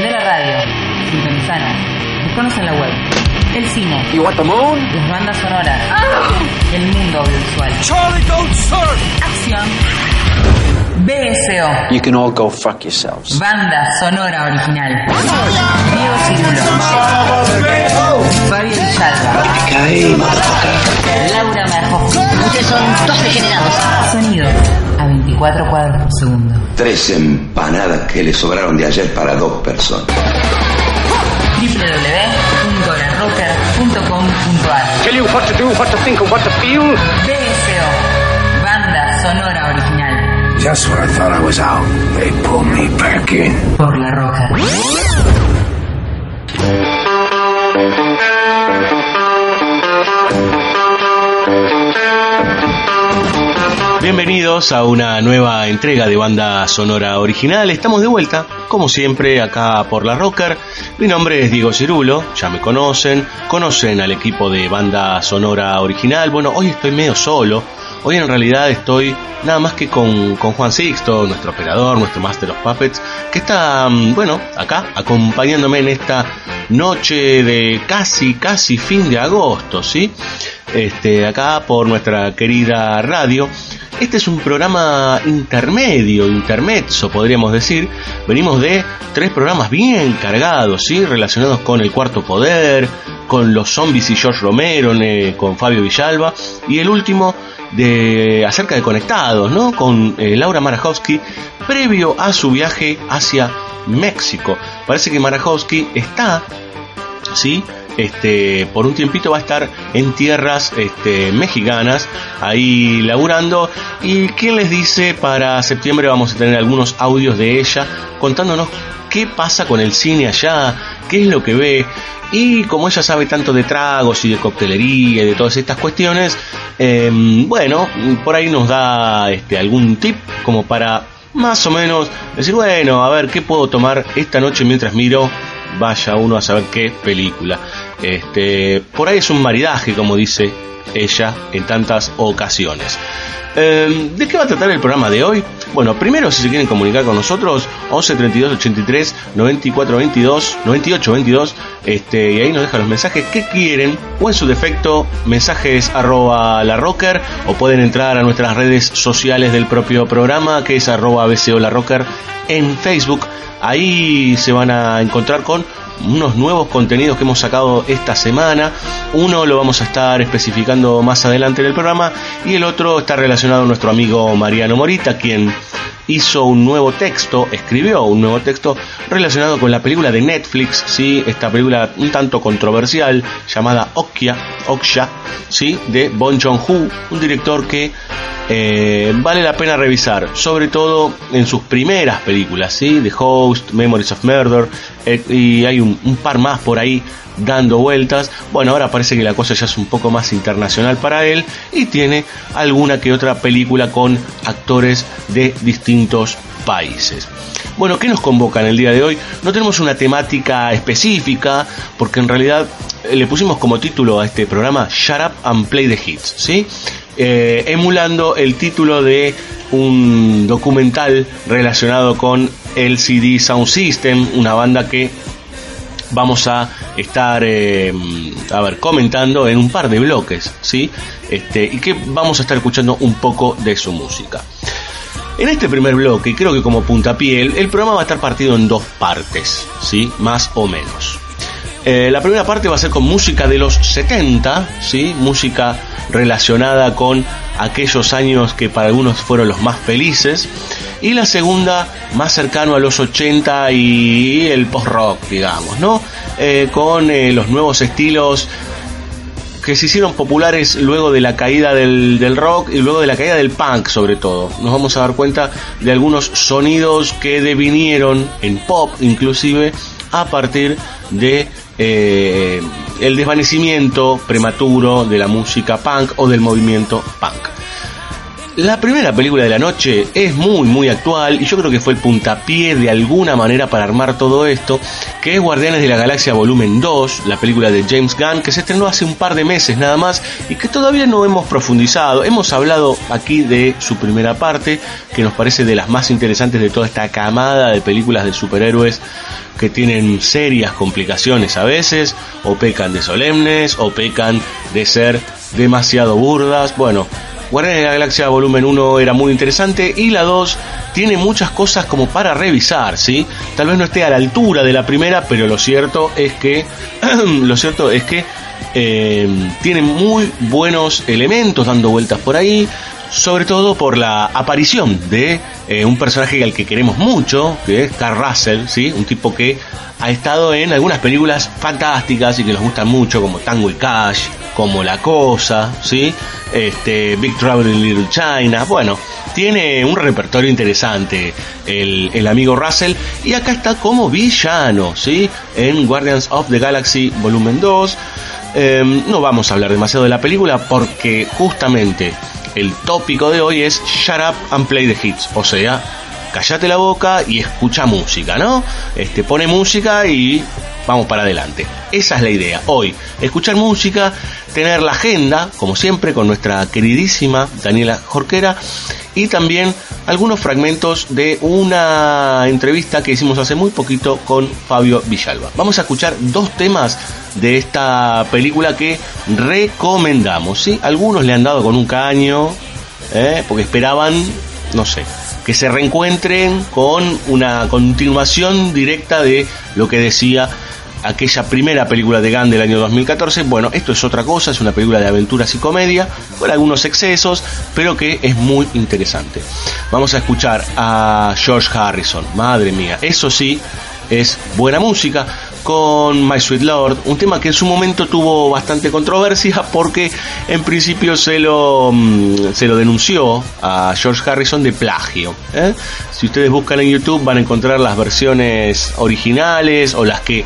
Prende la radio, sintonizanos, buscanos en la web. El cine, You want the moon? las bandas sonoras, el mundo audiovisual, Charlie, don't surf! acción. BSO, You can all go fuck yourselves. banda sonora original. Diego Cirulo, Fabio Villalba, Laura Marjowski. Ustedes son dos degenerados. Sonido 24 cuadros por segundo. Tres empanadas que le sobraron de ayer para dos personas. www.larocker.com.ar Tell you what to do, what to think, and what to feel? BSO, banda sonora original. Just when I thought I was out, they pulled me back in. Por la roca. Bienvenidos a una nueva entrega de banda sonora original. Estamos de vuelta, como siempre, acá por la Rocker. Mi nombre es Diego Cirulo, ya me conocen, conocen al equipo de banda sonora original. Bueno, hoy estoy medio solo. Hoy en realidad estoy nada más que con, con Juan Sixto, nuestro operador, nuestro Master of Puppets, que está, mm, bueno, acá acompañándome en esta noche de casi, casi fin de agosto, ¿sí? Este, acá por nuestra querida radio. Este es un programa intermedio, intermezzo, podríamos decir. Venimos de tres programas bien cargados, ¿sí? Relacionados con el cuarto poder, con los zombies y George Romero, con Fabio Villalba. Y el último de acerca de conectados, ¿no? Con eh, Laura Marajowski, previo a su viaje hacia México. Parece que Marajowski está, ¿sí? Este, por un tiempito va a estar en tierras este, mexicanas, ahí laburando. Y quién les dice, para septiembre vamos a tener algunos audios de ella contándonos qué pasa con el cine allá, qué es lo que ve. Y como ella sabe tanto de tragos y de coctelería y de todas estas cuestiones, eh, bueno, por ahí nos da este, algún tip como para más o menos decir, bueno, a ver, ¿qué puedo tomar esta noche mientras miro? Vaya uno a saber qué película. Este, por ahí es un maridaje, como dice ella en tantas ocasiones. Eh, ¿De qué va a tratar el programa de hoy? Bueno, primero si se quieren comunicar con nosotros, 11 32 83 94 22 98 22, este, y ahí nos dejan los mensajes que quieren, o en su defecto, mensajes arroba la rocker, o pueden entrar a nuestras redes sociales del propio programa, que es arroba BCO la rocker en Facebook. Ahí se van a encontrar con unos nuevos contenidos que hemos sacado esta semana. Uno lo vamos a estar especificando más adelante en el programa y el otro está relacionado a nuestro amigo Mariano Morita, quien hizo un nuevo texto, escribió un nuevo texto relacionado con la película de Netflix, ¿sí? esta película un tanto controversial llamada Okja, Okja ¿sí? de Bon Joon-ho, un director que eh, vale la pena revisar, sobre todo en sus primeras películas, ¿sí? The Host, Memories of Murder, eh, y hay un, un par más por ahí dando vueltas. Bueno, ahora parece que la cosa ya es un poco más internacional para él y tiene alguna que otra película con actores de distintos países. Bueno, ¿qué nos convoca en el día de hoy? No tenemos una temática específica porque en realidad eh, le pusimos como título a este programa Shut Up and Play the Hits, ¿sí? Eh, emulando el título de un documental relacionado con LCD Sound System, una banda que vamos a estar eh, a ver comentando en un par de bloques, ¿sí? Este, y que vamos a estar escuchando un poco de su música. En este primer bloque, creo que como puntapié, el programa va a estar partido en dos partes, ¿sí? Más o menos. Eh, la primera parte va a ser con música de los 70, ¿sí? Música relacionada con aquellos años que para algunos fueron los más felices. Y la segunda, más cercano a los 80 y el post-rock, digamos, ¿no? Eh, con eh, los nuevos estilos que se hicieron populares luego de la caída del, del, rock y luego de la caída del punk sobre todo. Nos vamos a dar cuenta de algunos sonidos que devinieron en pop inclusive a partir de eh, el desvanecimiento prematuro de la música punk o del movimiento punk. La primera película de la noche es muy muy actual y yo creo que fue el puntapié de alguna manera para armar todo esto, que es Guardianes de la Galaxia Volumen 2, la película de James Gunn que se estrenó hace un par de meses nada más y que todavía no hemos profundizado. Hemos hablado aquí de su primera parte, que nos parece de las más interesantes de toda esta camada de películas de superhéroes que tienen serias complicaciones a veces, o pecan de solemnes, o pecan de ser demasiado burdas. Bueno, Guardianes de la Galaxia Volumen 1 era muy interesante y la 2 tiene muchas cosas como para revisar, ¿sí? Tal vez no esté a la altura de la primera, pero lo cierto es que lo cierto es que eh, tiene muy buenos elementos dando vueltas por ahí, sobre todo por la aparición de eh, un personaje al que queremos mucho, que es Carl Russell, ¿sí? Un tipo que ha estado en algunas películas fantásticas y que nos gustan mucho, como Tango y Cash, como La Cosa, ¿sí? Este, Big Trouble in Little China. Bueno, tiene un repertorio interesante el, el amigo Russell. Y acá está como villano, ¿sí? En Guardians of the Galaxy Volumen 2. Em, no vamos a hablar demasiado de la película porque justamente el tópico de hoy es Shut Up and Play the Hits. O sea, callate la boca y escucha música, ¿no? Este, pone música y vamos para adelante. Esa es la idea. Hoy, escuchar música, tener la agenda, como siempre, con nuestra queridísima Daniela Jorquera y también algunos fragmentos de una entrevista que hicimos hace muy poquito con Fabio Villalba. Vamos a escuchar dos temas de esta película que recomendamos. ¿sí? Algunos le han dado con un caño, ¿eh? porque esperaban, no sé, que se reencuentren con una continuación directa de lo que decía aquella primera película de Gunn del año 2014. Bueno, esto es otra cosa, es una película de aventuras y comedia, con algunos excesos, pero que es muy interesante. Vamos a escuchar a George Harrison, madre mía, eso sí, es buena música con My Sweet Lord, un tema que en su momento tuvo bastante controversia porque en principio se lo, mm, se lo denunció a George Harrison de plagio. ¿eh? Si ustedes buscan en YouTube van a encontrar las versiones originales o las que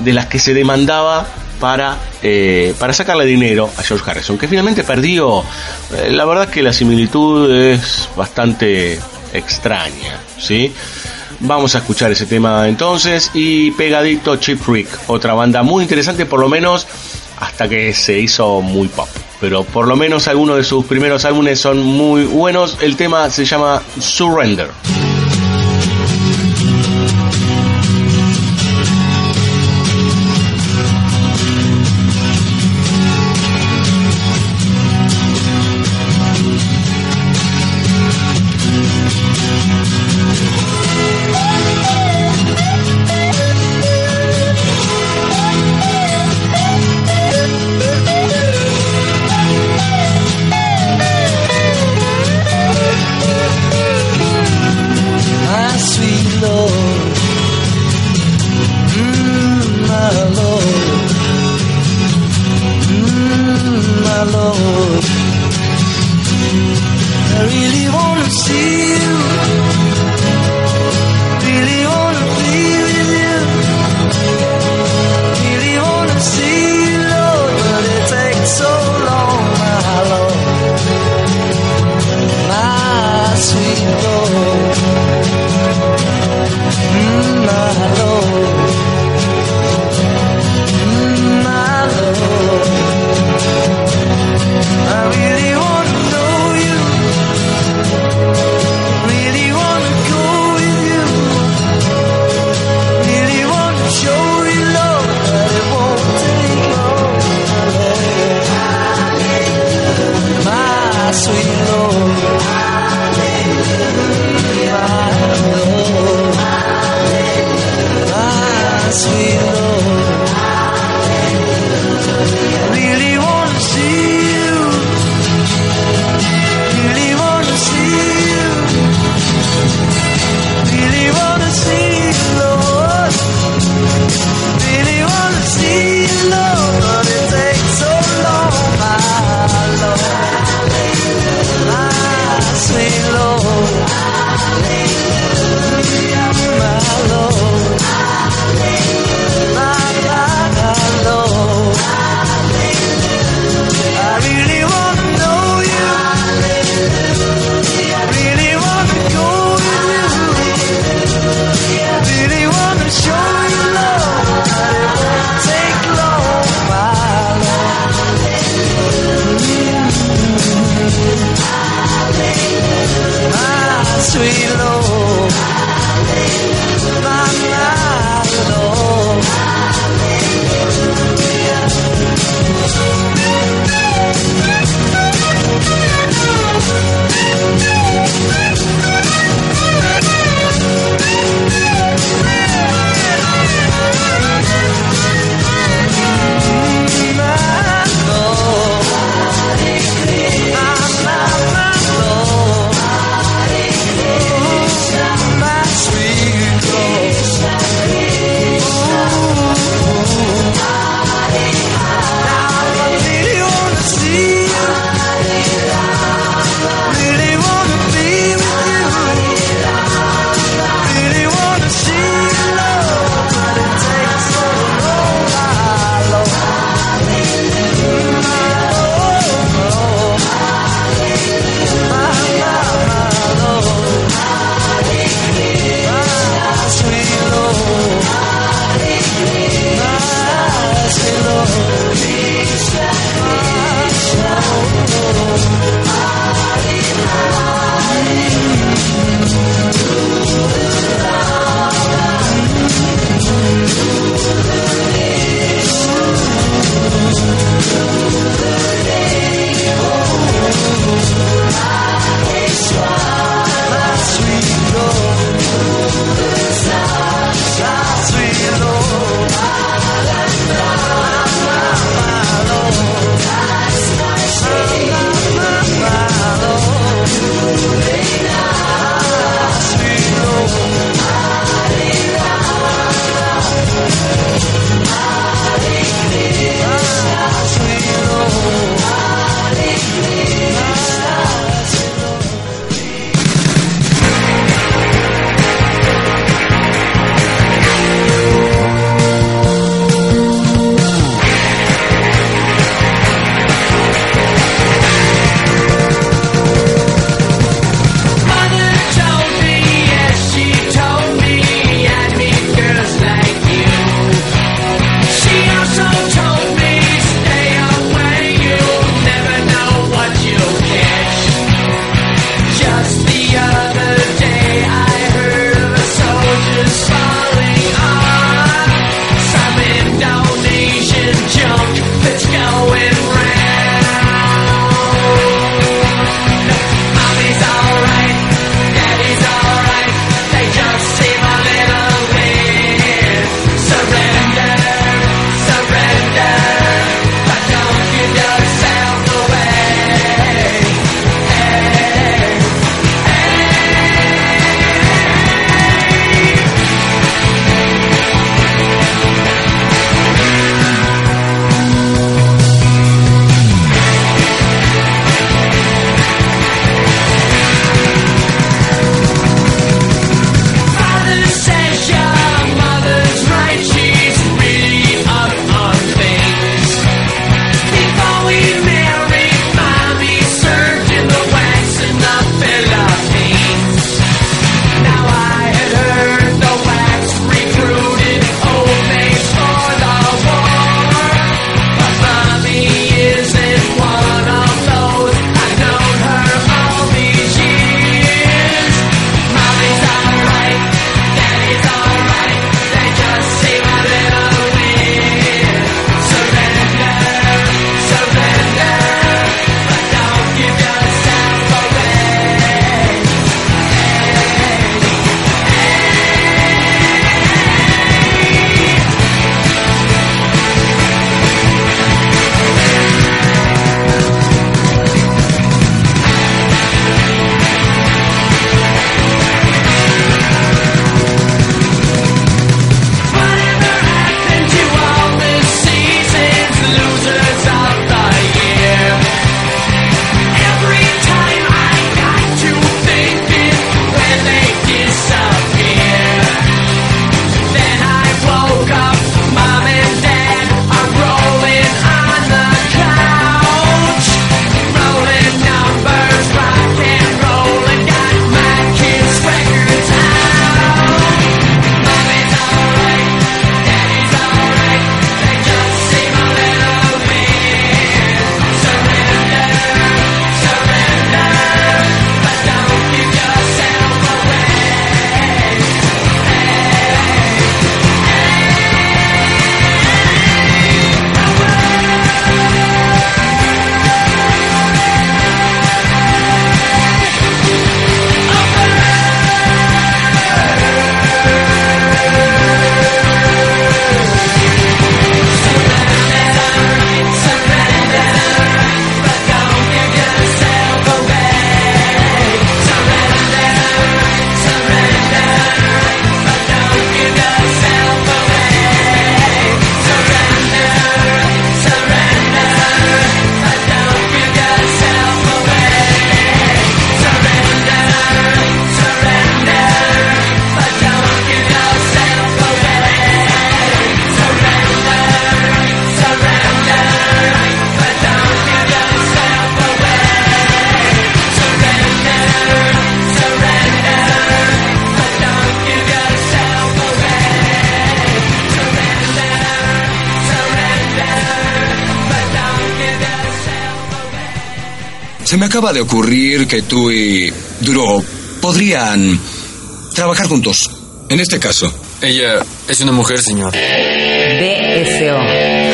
de las que se demandaba para, eh, para sacarle dinero a George Harrison, que finalmente perdió. Eh, la verdad que la similitud es bastante extraña, ¿sí? Vamos a escuchar ese tema entonces y pegadito Chip Rick, otra banda muy interesante por lo menos hasta que se hizo muy pop. Pero por lo menos algunos de sus primeros álbumes son muy buenos. El tema se llama Surrender. Acaba de ocurrir que tú y Duro podrían trabajar juntos. En este caso. Ella es una mujer, señor. BSO.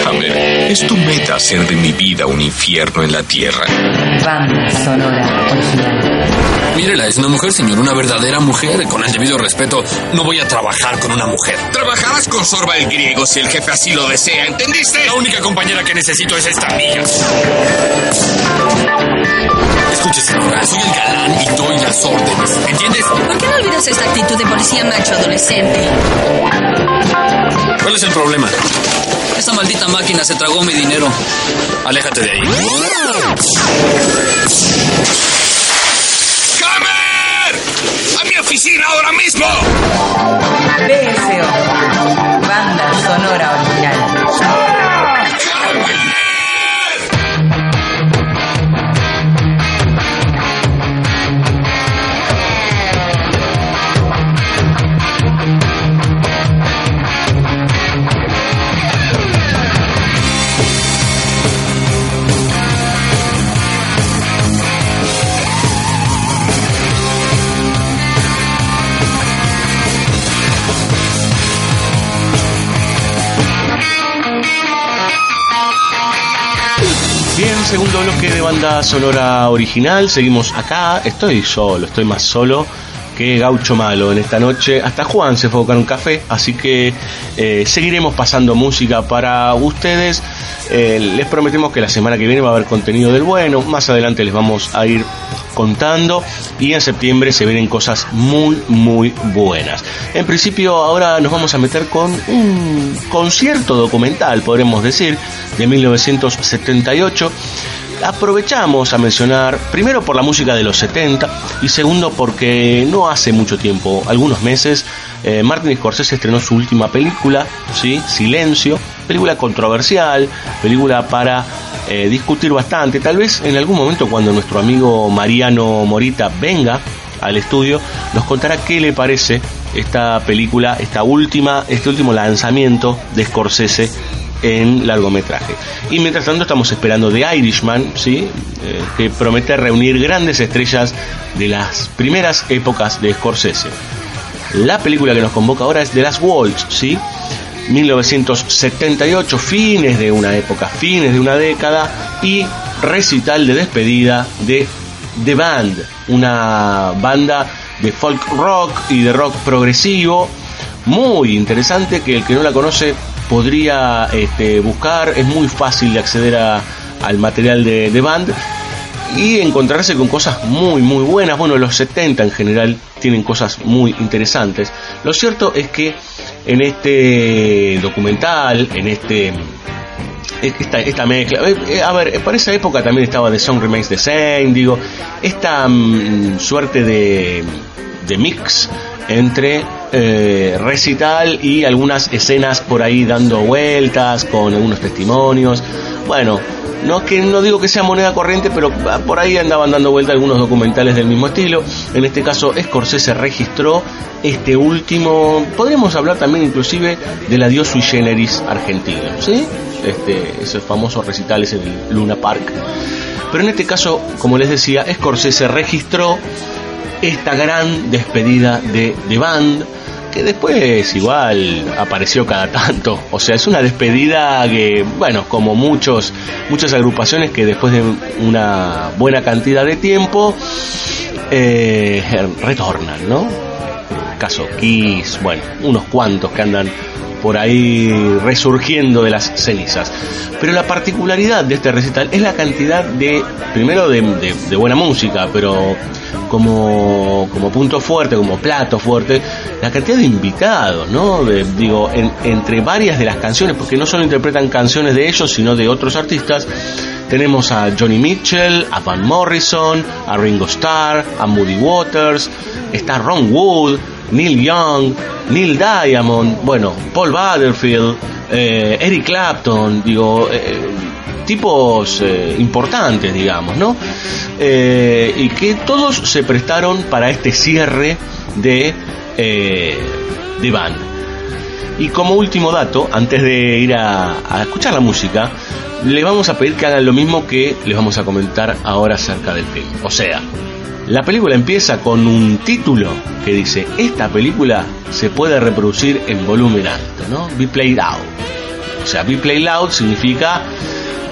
Hammer, es tu meta hacer de mi vida un infierno en la tierra. Banda sonora original. Mírela, es una mujer, señor, una verdadera mujer. Con el debido respeto, no voy a trabajar con una mujer. Trabajarás con Sorba el griego si el jefe así lo desea, ¿entendiste? La única compañera que necesito es esta mía. Escuche, señora, soy el galán y doy las órdenes. ¿Entiendes? ¿Por qué no olvidas esta actitud de policía macho adolescente? ¿Cuál es el problema? Esa maldita máquina se tragó mi dinero. Aléjate de ahí. ¡Hammer! ¡A mi oficina ahora mismo! Segundo bloque de banda sonora original. Seguimos acá. Estoy solo, estoy más solo que gaucho malo en esta noche. Hasta Juan se fue a buscar un café, así que eh, seguiremos pasando música para ustedes. Eh, les prometemos que la semana que viene va a haber contenido del bueno. Más adelante les vamos a ir contando y en septiembre se vienen cosas muy muy buenas. En principio ahora nos vamos a meter con un concierto documental, podremos decir, de 1978. Aprovechamos a mencionar, primero por la música de los 70 y segundo porque no hace mucho tiempo, algunos meses, eh, Martin Scorsese estrenó su última película, ¿sí? Silencio, película controversial, película para eh, discutir bastante. Tal vez en algún momento cuando nuestro amigo Mariano Morita venga al estudio, nos contará qué le parece esta película, esta última, este último lanzamiento de Scorsese en largometraje. Y mientras tanto estamos esperando The Irishman, ¿sí? Eh, que promete reunir grandes estrellas de las primeras épocas de Scorsese. La película que nos convoca ahora es The Last Waltz, ¿sí? 1978, fines de una época, fines de una década y recital de despedida de The Band, una banda de folk rock y de rock progresivo muy interesante que el que no la conoce podría este, buscar, es muy fácil de acceder a, al material de, Band y encontrarse con cosas muy muy buenas. Bueno, los 70 en general tienen cosas muy interesantes. Lo cierto es que en este documental, en este esta, esta mezcla, eh, a ver, para esa época también estaba The Song Remains the Same, digo, esta mm, suerte de, de mix entre eh, recital y algunas escenas por ahí dando vueltas con algunos testimonios. Bueno, no que no digo que sea moneda corriente, pero por ahí andaban dando vuelta algunos documentales del mismo estilo. En este caso, Scorsese registró este último. Podríamos hablar también inclusive del adiós sui generis argentino, ¿sí? Este, esos famosos recitales en el Luna Park. Pero en este caso, como les decía, Scorsese registró esta gran despedida de The Band, que después igual apareció cada tanto. O sea, es una despedida que, bueno, como muchos, muchas agrupaciones que después de una buena cantidad de tiempo eh, retornan, ¿no? Caso Kiss, bueno, unos cuantos que andan por ahí resurgiendo de las cenizas. Pero la particularidad de este recital es la cantidad de, primero de, de, de buena música, pero como, como punto fuerte, como plato fuerte, la cantidad de invitados, ¿no? De, digo, en, entre varias de las canciones, porque no solo interpretan canciones de ellos, sino de otros artistas, tenemos a Johnny Mitchell, a Van Morrison, a Ringo Starr, a Moody Waters, está Ron Wood, Neil Young, Neil Diamond, bueno, Paul Butterfield, eh, Eric Clapton, digo, eh, tipos eh, importantes, digamos, ¿no? Y que todos se prestaron para este cierre de, de band. Y como último dato, antes de ir a, escuchar la música, le vamos a pedir que hagan lo mismo que les vamos a comentar ahora acerca del film. O sea, la película empieza con un título que dice, esta película se puede reproducir en volumen alto, ¿no? Be played out. O sea, be played loud significa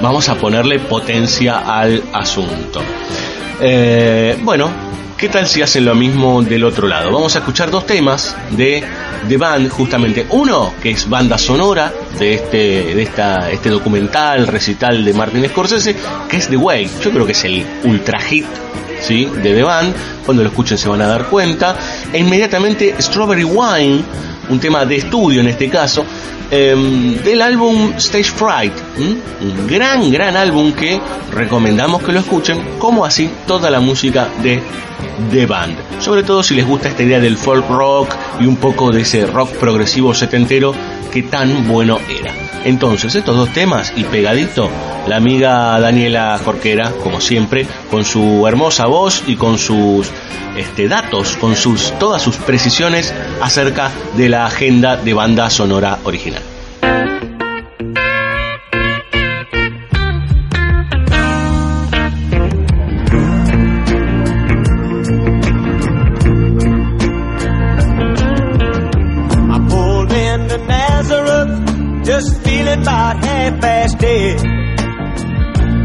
vamos a ponerle potencia al asunto. Eh, bueno, ¿qué tal si hacen lo mismo del otro lado? Vamos a escuchar dos temas de The Band, justamente. Uno, que es banda sonora de este, de esta, este documental, recital de Martin Scorsese, que es The Way. Yo creo que es el ultra hit ¿sí? de The Band. Cuando lo escuchen se van a dar cuenta. E inmediatamente Strawberry Wine, un tema de estudio en este caso, em, del álbum Stage Fright. Un gran, gran álbum que recomendamos que lo escuchen, como así toda la música de The Band. Sobre todo si les gusta esta idea del folk rock y un poco de ese rock progresivo setentero que tan bueno era. Entonces, estos dos temas y pegadito, la amiga Daniela Jorquera, como siempre, con su hermosa voz y con sus este, datos, con sus, todas sus precisiones acerca de la agenda de banda sonora original. past dead.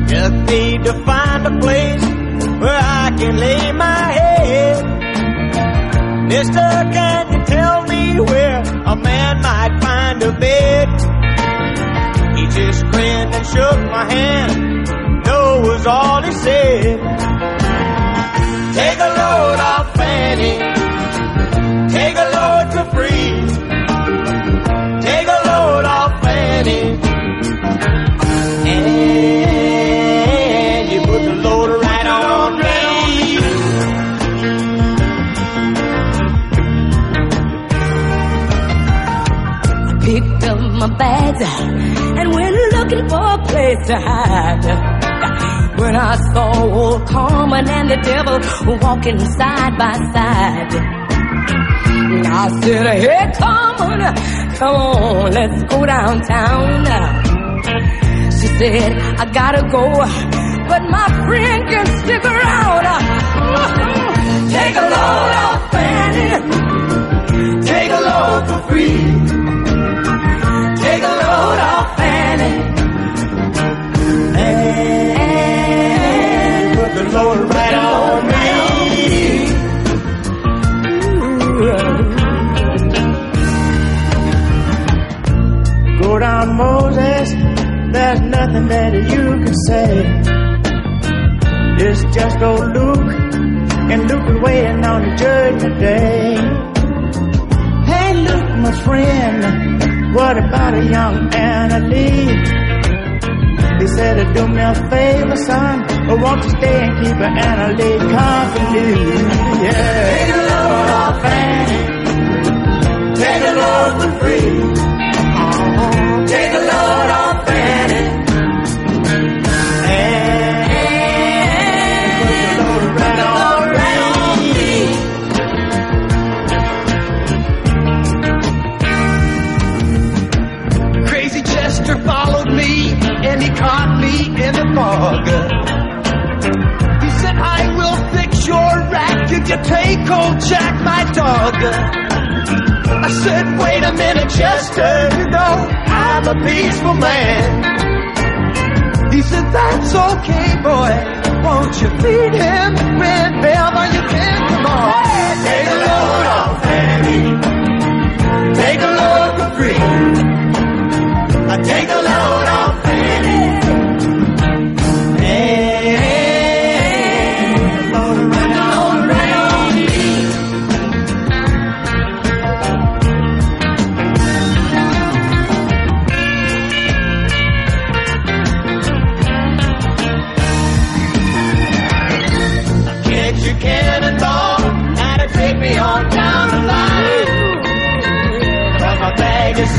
Just need to find a place where I can lay my head. Mister, can you tell me where a man might find a bed? He just grinned and shook my hand. No was all he said. Hide. When I saw old Carmen and the devil walking side by side. I said, hey Carmen, come on, let's go downtown. She said, I gotta go, but my friend can stick around. Take a load off Fanny. Take a load for free. Take a load off Fanny. the Lord right on me. Go down, Moses. There's nothing that you can say. It's just old Luke, and Luke is waiting on the judgment day. Hey, Luke, my friend, what about a young Anna Lee? He said, do me a favor, son. Or won't you stay and keep an analytic company? Yeah. Take a load off Fanny. Take a load for free. Uh-huh. Take a load off fog. He said, I will fix your rack if you take old Jack, my dog. I said, wait a minute, Chester, you know, I'm a peaceful man. He said, that's okay, boy. Won't you feed him whenever you can? Come on. Take a load off, Fanny. Take a load for free. I take a load off,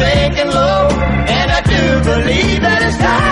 sinking low, and I do believe that it's time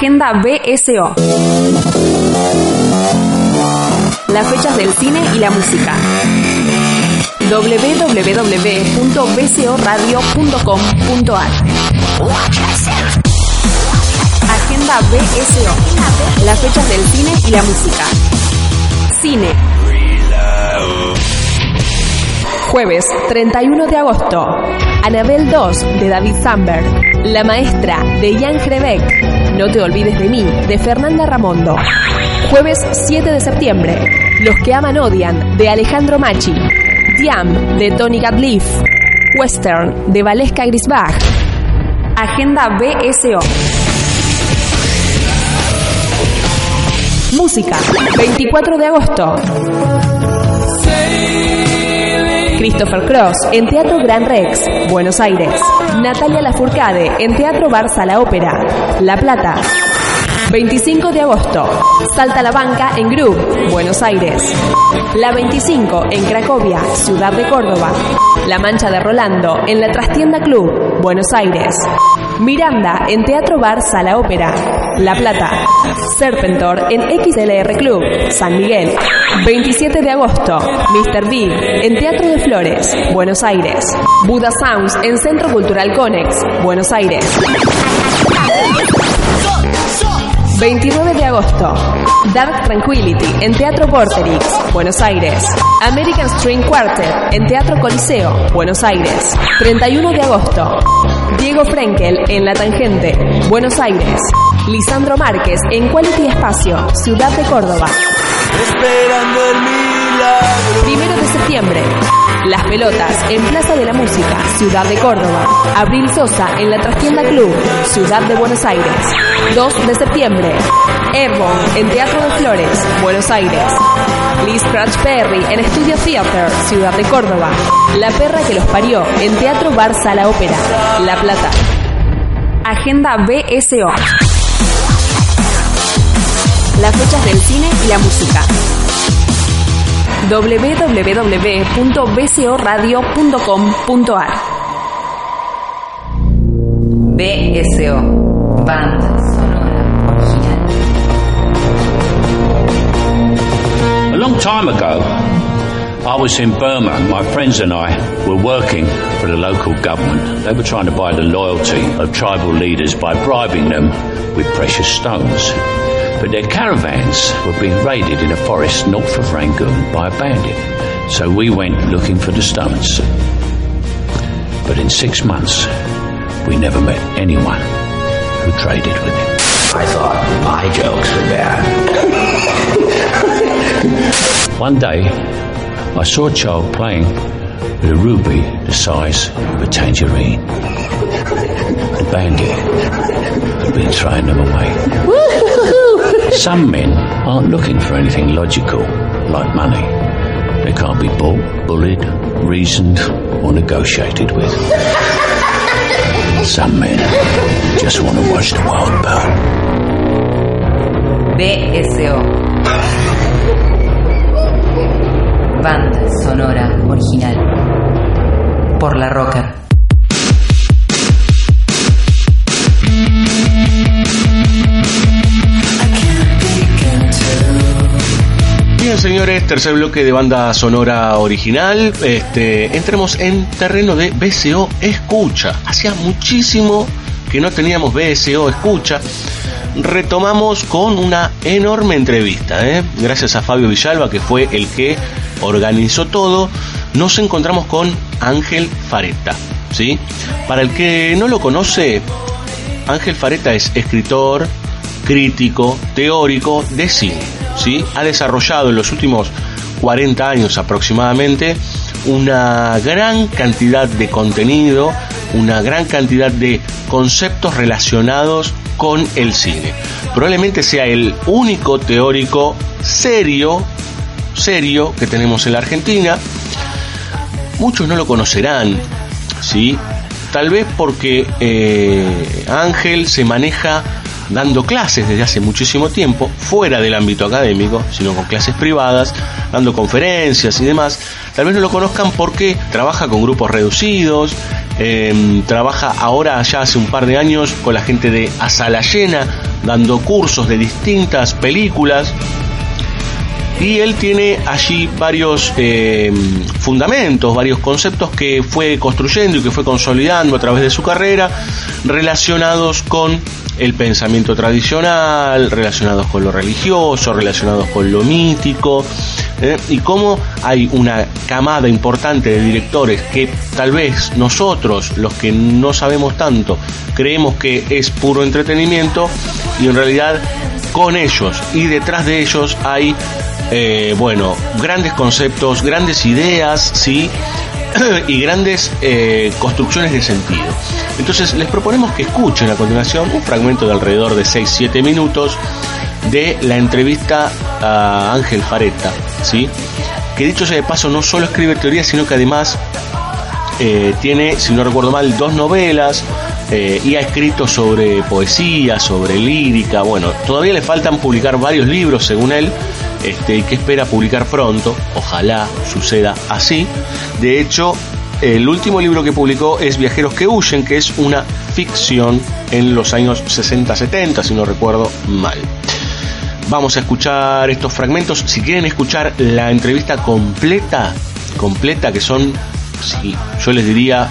Agenda BSO. Las fechas del cine y la música. www.bsoradio.com.ar Agenda BSO. Las fechas del cine y la música. Cine. Jueves 31 de agosto. Anabel 2 de David Samberg. La maestra de Jan Hrebeck. No te olvides de mí de Fernanda Ramondo. Jueves 7 de septiembre. Los que aman odian de Alejandro Machi. Diam de Tony Gatliff. Western de Valeska Grisbach. Agenda BSO. Música. 24 de agosto. Christopher Cross en Teatro Gran Rex, Buenos Aires. Natalia Lafourcade en Teatro Barça La Ópera, La Plata. 25 de agosto. Salta la banca en Group, Buenos Aires. La 25 en Cracovia, Ciudad de Córdoba. La Mancha de Rolando en la Trastienda Club, Buenos Aires. Miranda en Teatro Bar Sala Ópera, La Plata. Serpentor en XLR Club, San Miguel. 27 de agosto, Mr. Big en Teatro de Flores, Buenos Aires. Buda Sounds en Centro Cultural Conex, Buenos Aires. 29 de agosto. Dark Tranquility en Teatro Vorterix, Buenos Aires. American String Quartet en Teatro Coliseo, Buenos Aires. 31 de agosto. Diego Frenkel en La Tangente, Buenos Aires. Lisandro Márquez en Quality Espacio, Ciudad de Córdoba. Esperando el milagro. Primero de septiembre. Las Pelotas en Plaza de la Música, Ciudad de Córdoba. Abril Sosa en la Trastienda Club, Ciudad de Buenos Aires. 2 de septiembre. Airborne en Teatro de Flores, Buenos Aires. Liz Cratch Perry en Estudio Theater, Ciudad de Córdoba. La perra que los parió en Teatro Bar Sala Ópera, La Plata. Agenda BSO. Las fechas del cine y la música www.bsoradio.com.ar BSO, banda sonora original. A long time ago, I was in Burma. My friends and I were working for the local government. They were trying to buy the loyalty of tribal leaders by bribing them with precious stones. But their caravans were being raided in a forest north of Rangoon by a bandit. So we went looking for the stones. But in six months, we never met anyone who traded with him. I thought my jokes were bad. One day, I saw a child playing with a ruby the size of a tangerine. The bandit had been throwing them away. Some men aren't looking for anything logical, like money. They can't be bought, bullied, reasoned, or negotiated with. Some men just want to watch the world burn. BSO. Banda sonora original. Por la Rocker. Bien, señores, tercer bloque de banda sonora original. Este, entremos en terreno de BSO Escucha. Hacía muchísimo que no teníamos BSO Escucha. Retomamos con una enorme entrevista. ¿eh? Gracias a Fabio Villalba, que fue el que organizó todo. Nos encontramos con Ángel Fareta. ¿sí? Para el que no lo conoce, Ángel Fareta es escritor, crítico, teórico de cine. ¿Sí? Ha desarrollado en los últimos 40 años aproximadamente una gran cantidad de contenido, una gran cantidad de conceptos relacionados con el cine. Probablemente sea el único teórico serio, serio que tenemos en la Argentina. Muchos no lo conocerán, ¿sí? Tal vez porque eh, Ángel se maneja dando clases desde hace muchísimo tiempo, fuera del ámbito académico, sino con clases privadas, dando conferencias y demás. Tal vez no lo conozcan porque trabaja con grupos reducidos, eh, trabaja ahora ya hace un par de años con la gente de A Llena, dando cursos de distintas películas. Y él tiene allí varios eh, fundamentos, varios conceptos que fue construyendo y que fue consolidando a través de su carrera relacionados con el pensamiento tradicional, relacionados con lo religioso, relacionados con lo mítico, ¿eh? y cómo hay una camada importante de directores que tal vez nosotros, los que no sabemos tanto, creemos que es puro entretenimiento, y en realidad con ellos y detrás de ellos hay, eh, bueno, grandes conceptos, grandes ideas, ¿sí? y grandes eh, construcciones de sentido. Entonces les proponemos que escuchen a continuación un fragmento de alrededor de 6-7 minutos de la entrevista a Ángel Fareta, ¿sí? que dicho sea de paso no solo escribe teoría, sino que además eh, tiene, si no recuerdo mal, dos novelas y ha escrito sobre poesía, sobre lírica. Bueno, todavía le faltan publicar varios libros, según él, este, que espera publicar pronto. Ojalá suceda así. De hecho, el último libro que publicó es Viajeros que huyen, que es una ficción en los años 60-70, si no recuerdo mal. Vamos a escuchar estos fragmentos. Si quieren escuchar la entrevista completa, completa, que son, yo les diría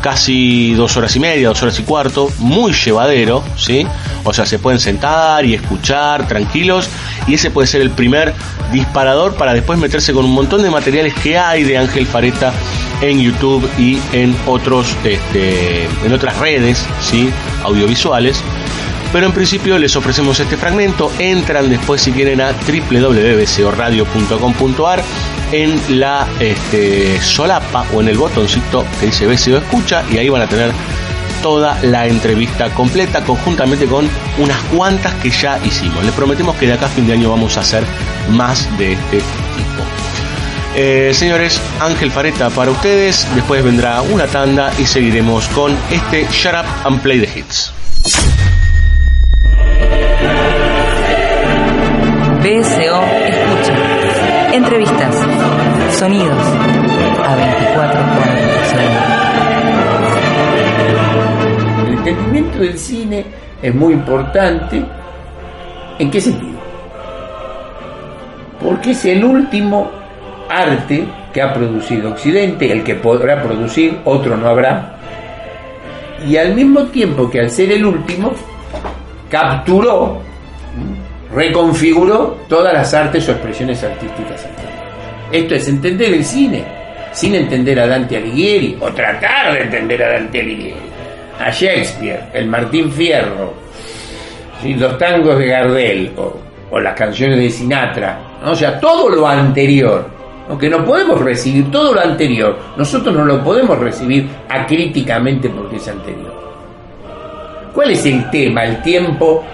casi dos horas y media, dos horas y cuarto, muy llevadero, ¿sí? O sea, se pueden sentar y escuchar tranquilos y ese puede ser el primer disparador para después meterse con un montón de materiales que hay de Ángel Fareta en YouTube y en otros este, en otras redes, ¿sí? audiovisuales. Pero en principio les ofrecemos este fragmento. Entran después si quieren a www.bcoradio.com.ar en la este, solapa o en el botoncito que dice BCO Escucha y ahí van a tener toda la entrevista completa conjuntamente con unas cuantas que ya hicimos. Les prometemos que de acá a fin de año vamos a hacer más de este tipo. Eh, señores, Ángel Fareta para ustedes, después vendrá una tanda y seguiremos con este Shut Up and Play the Hits. BSO Escucha. Entrevistas. Sonidos. A 24 El entendimiento del cine es muy importante. ¿En qué sentido? Porque es el último arte que ha producido Occidente, el que podrá producir, otro no habrá. Y al mismo tiempo que al ser el último, capturó, reconfiguró todas las artes o expresiones artísticas Esto es entender el cine, sin entender a Dante Alighieri, o tratar de entender a Dante Alighieri, a Shakespeare, el Martín Fierro, los tangos de Gardel, o, las canciones de Sinatra, o sea, todo lo anterior aunque no podemos recibir todo lo anterior, nosotros no lo podemos recibir acríticamente porque es anterior. ¿Cuál es el tema, el tiempo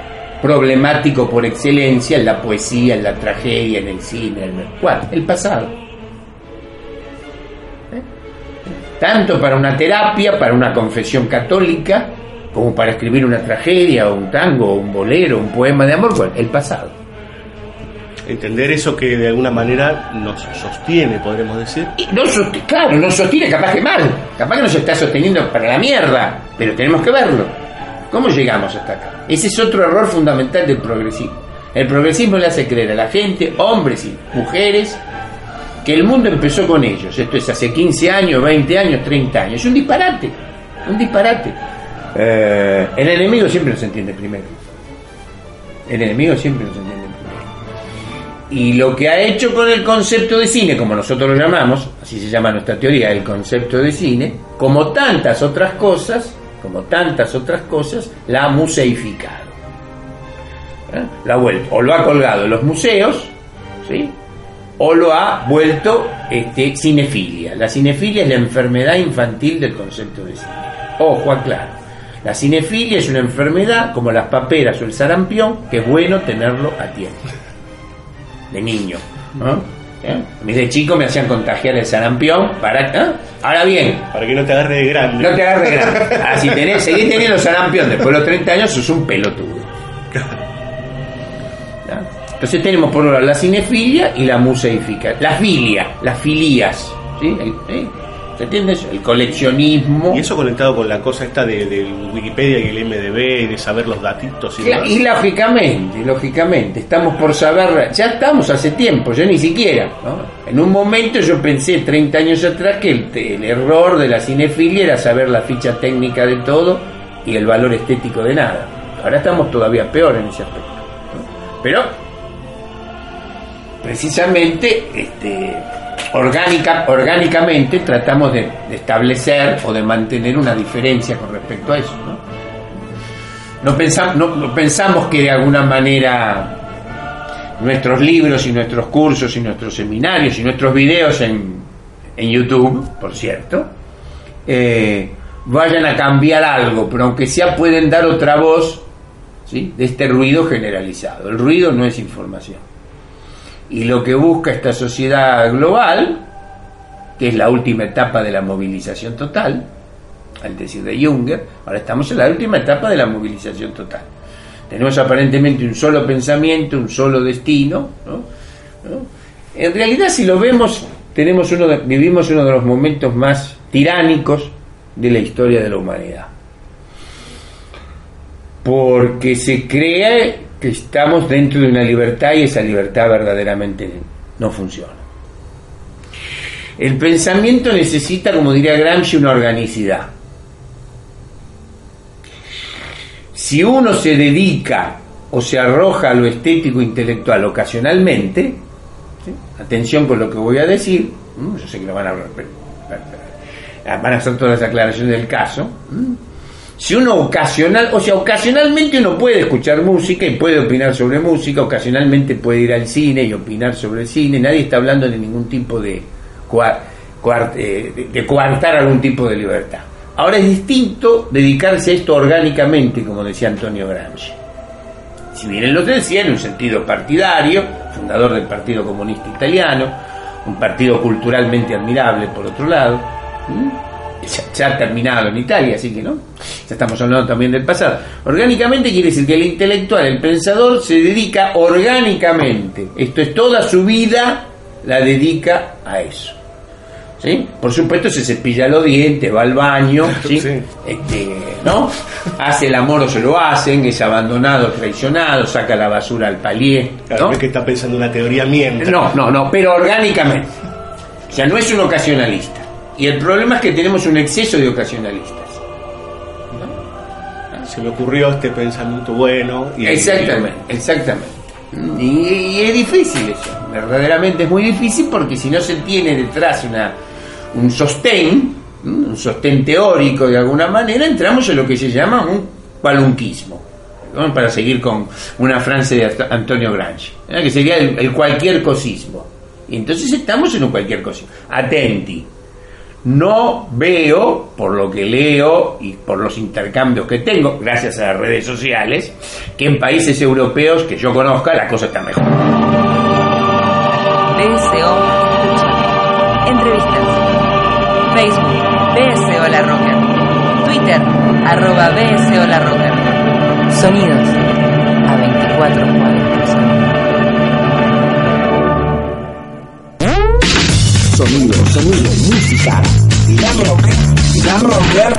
problemático por excelencia en la poesía, en la tragedia, en el cine? En el... ¿Cuál? El pasado. Tanto para una terapia, para una confesión católica, como para escribir una tragedia, o un tango, o un bolero, un poema de amor, ¿cuál? El pasado. Entender eso que de alguna manera nos sostiene, podremos decir. Y no sost- claro, nos sostiene capaz que mal, capaz que nos está sosteniendo para la mierda, pero tenemos que verlo. ¿Cómo llegamos hasta acá? Ese es otro error fundamental del progresismo. El progresismo le hace creer a la gente, hombres y mujeres, que el mundo empezó con ellos. Esto es hace 15 años, 20 años, 30 años. Es un disparate, un disparate. Eh, el enemigo siempre nos entiende primero. El enemigo siempre nos entiende primero. Y lo que ha hecho con el concepto de cine, como nosotros lo llamamos, así se llama nuestra teoría, el concepto de cine, como tantas otras cosas, como tantas otras cosas, la ha museificado. ¿Eh? La ha vuelto, o lo ha colgado en los museos, ¿sí? O lo ha vuelto este, cinefilia. La cinefilia es la enfermedad infantil del concepto de cine. Ojo, aclaro. La cinefilia es una enfermedad como las paperas o el sarampión, que es bueno tenerlo a tiempo de niño. ¿no? ¿Eh? A mí de chico me hacían contagiar el sarampión para. ¿eh? Ahora bien, Para que no te agarre de grande. no te agarres grande. Ah, si tenés, seguís teniendo sarampión después de los 30 años, sos un pelotudo. Entonces tenemos por un lado la cinefilia y la museifica. La filia, las filías. ¿sí? ¿eh? ¿Se entiende eso? El coleccionismo. Y eso conectado con la cosa esta de, Wikipedia y el MDB y de saber los datitos y demás. Y lógicamente, lógicamente, estamos por saber, ya estamos hace tiempo, yo ni siquiera. ¿no? En un momento yo pensé 30 años atrás que el, el error de la cinefilia era saber la ficha técnica de todo y el valor estético de nada. Ahora estamos todavía peor en ese aspecto. ¿no? Pero, precisamente, este, orgánica, orgánicamente tratamos de, establecer o de mantener una diferencia con respecto a eso. ¿no? Pensamos, que de alguna manera nuestros libros y nuestros cursos y nuestros seminarios y nuestros videos en, en YouTube, por cierto, eh, vayan a cambiar algo, pero aunque sea pueden dar otra voz ¿sí? de este ruido generalizado. El ruido no es información. Y lo que busca esta sociedad global, que es la última etapa de la movilización total, al decir de Junger, ahora estamos en la última etapa de la movilización total. Tenemos aparentemente un solo pensamiento, un solo destino. ¿no? ¿no? En realidad, si lo vemos, tenemos uno vivimos uno de los momentos más tiránicos de la historia de la humanidad. Porque se cree que estamos dentro de una libertad y esa libertad verdaderamente no funciona. El pensamiento necesita, como diría Gramsci, una organicidad. Si uno se dedica o se arroja a lo estético intelectual ocasionalmente, atención con lo que voy a decir, yo sé que lo van a van a hacer todas las aclaraciones del caso. Si uno ocasional, o sea, ocasionalmente uno puede escuchar música y puede opinar sobre música, ocasionalmente puede ir al cine y opinar sobre el cine, nadie está hablando de ningún tipo eh, de- coartar algún tipo de libertad. Ahora es distinto dedicarse a esto orgánicamente, como decía Antonio Gramsci. Si bien él lo decía en un sentido partidario, fundador del Partido Comunista Italiano, un partido culturalmente admirable por otro lado. Ya, ya ha terminado en Italia, así que no, ya estamos hablando también del pasado. Orgánicamente quiere decir que el intelectual, el pensador, se dedica orgánicamente, esto es toda su vida, la dedica a eso. ¿Sí? Por supuesto se cepilla los dientes, va al baño, ¿sí? Este, ¿no? Hace el amor o se lo hacen, es abandonado, traicionado, saca la basura al palier, Claro, no es que está pensando una teoría mientras. No, no, no, pero orgánicamente. O sea, no es un ocasionalista. Y el problema es que tenemos un exceso de ocasionalistas. Se me ocurrió este pensamiento bueno. Y Exactamente, exactamente. Y, y es difícil eso, verdaderamente es muy difícil porque si no se tiene detrás una, un sostén, un sostén teórico de alguna manera, entramos en lo que se llama un palunquismo. ¿no? Para seguir con una frase de Ant- Antonio Gramsci, ¿eh? que sería el, el cualquier cosismo. Y entonces estamos en un cualquier cosismo. Atenti, No veo, por lo que leo y por los intercambios que tengo, gracias a las redes sociales, que en países europeos que yo conozca la cosa está mejor. BSO Entrevistas. Facebook, BSO La Rocker. Twitter, arroba BSO La Rocker. Sonidos a 24 cuadros. Sonido, sonido, música. La rocker, la rocker.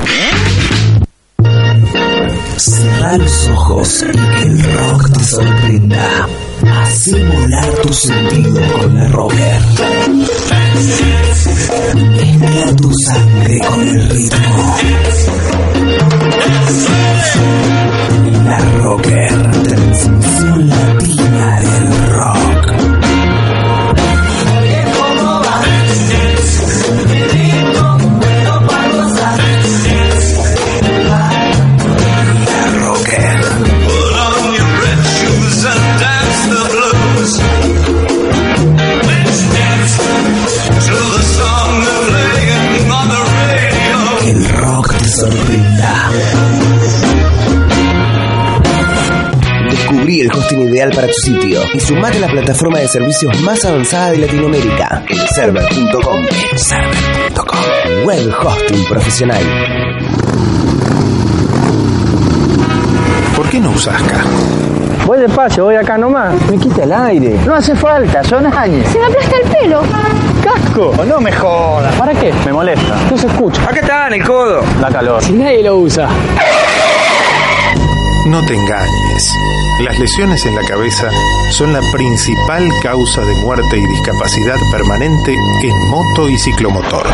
Cerrar los ojos y que el rock te sorprenda. Hace volar tu sentido con la rocker. Mezcla tu sangre con el ritmo. La rocker, transmisión latina del rock. Ideal para tu sitio y sumate a la plataforma de servicios más avanzada de Latinoamérica, elserver.com. Elserver.com. Web hosting profesional. ¿Por qué no usas casco? Voy despacio, voy acá nomás. Me quita el aire. No hace falta, son años. Se me aplasta el pelo. ¡Casco! No me jodas. ¿Para qué? Me molesta. No se escucha. Acá está, en el codo. Da calor. Si nadie lo usa. No te engañes. Las lesiones en la cabeza son la principal causa de muerte y discapacidad permanente en moto y ciclomotor.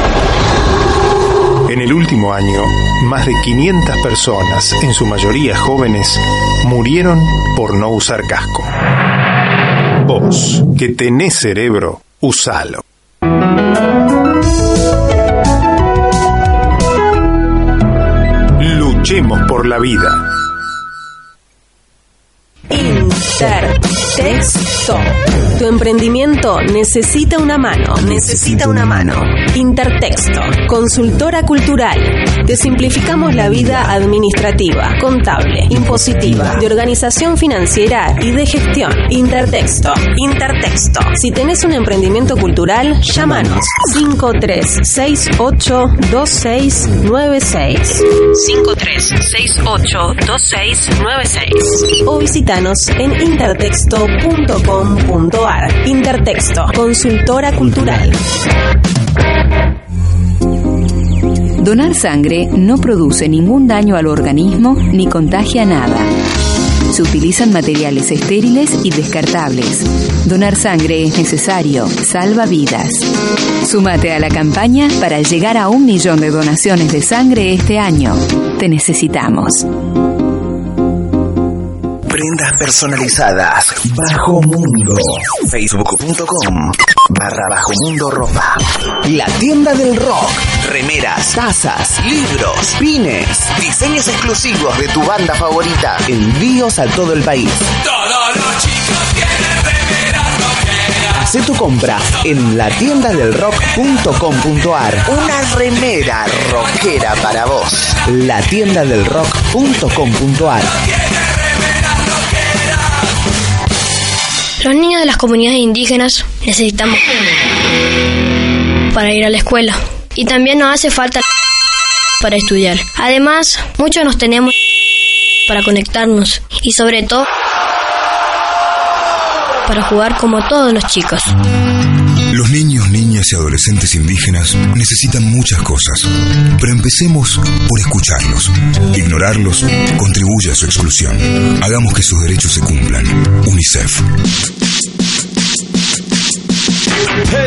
En el último año, más de 500 personas, en su mayoría jóvenes, murieron por no usar casco. Vos, que tenés cerebro, usalo. Luchemos por la vida. Jones. Intertexto. Tu emprendimiento necesita una mano. Necesita una mano. Intertexto. Consultora cultural. Te simplificamos la vida administrativa, contable, impositiva, de organización financiera y de gestión. Intertexto. Intertexto. Si tenés un emprendimiento cultural, llámanos. 53682696. 53682696. O visitanos en intertexto.com.ar. Intertexto, consultora cultural. Donar sangre no produce ningún daño al organismo ni contagia nada. Se utilizan materiales estériles y descartables. Donar sangre es necesario, salva vidas. Súmate a la campaña para llegar a un millón de donaciones de sangre este año. Te necesitamos. Prendas personalizadas. Bajo Mundo. Facebook.com. Barra Bajo Mundo Ropa. La tienda del rock. Remeras, tazas, libros, pines. Diseños exclusivos de tu banda favorita. Envíos a todo el país. Todos los chicos tienen remeras rockeras. Hacé tu compra en latiendadelrock.com.ar. Una remera rockera para vos. Latiendadelrock.com.ar. Los niños de las comunidades indígenas necesitamos para ir a la escuela. Y también nos hace falta para estudiar. Además, muchos nos tenemos para conectarnos y sobre todo para jugar como todos los chicos. Los niños, niñas y adolescentes indígenas necesitan muchas cosas, pero empecemos por escucharlos. Ignorarlos contribuye a su exclusión. Hagamos que sus derechos se cumplan. UNICEF.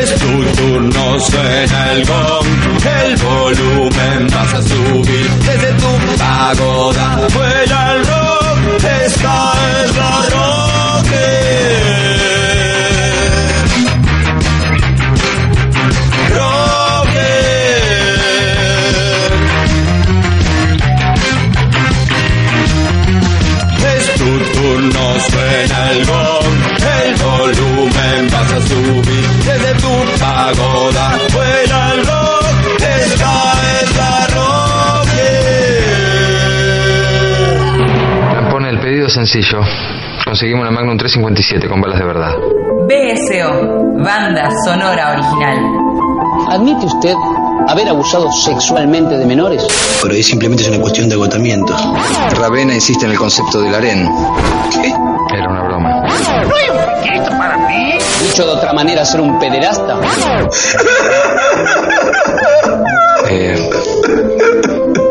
Es tu turno, suena el el volumen vas a subir desde tu pagoda. Vuela el rock, en. El volumen vas a subir desde tu pagoda. Fuera el rock, esta la. Pone el pedido sencillo. Conseguimos una Magnum 357 con balas de verdad. BSO, banda sonora original. Admite usted haber abusado sexualmente de menores? Pero ahí simplemente es una cuestión de agotamiento. Ravena insiste en el concepto del harén. ¿Qué? Era una broma. ¿No hay un piquito para mí? Dicho de otra manera, ser un pederasta. Eh,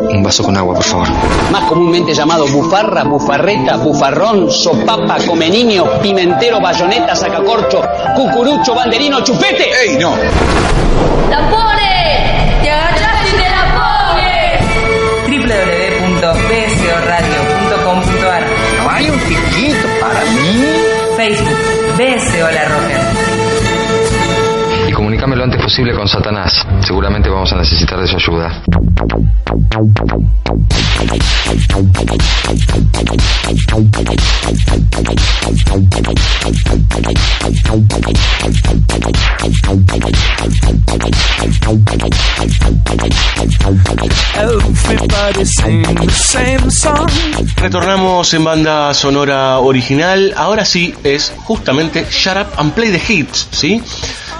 un vaso con agua, por favor. Más comúnmente llamado bufarra, bufarreta, bufarrón, sopapa, come niño, pimentero, bayoneta, sacacorcho, cucurucho, banderino, chupete. ¡Ey, no! ¡La Facebook, BSO La Rocker. Y comunícame lo antes posible con Satanás. Seguramente vamos a necesitar de su ayuda. Retornamos en banda sonora original. Ahora sí es justamente Shut Up and Play the Hits, ¿sí?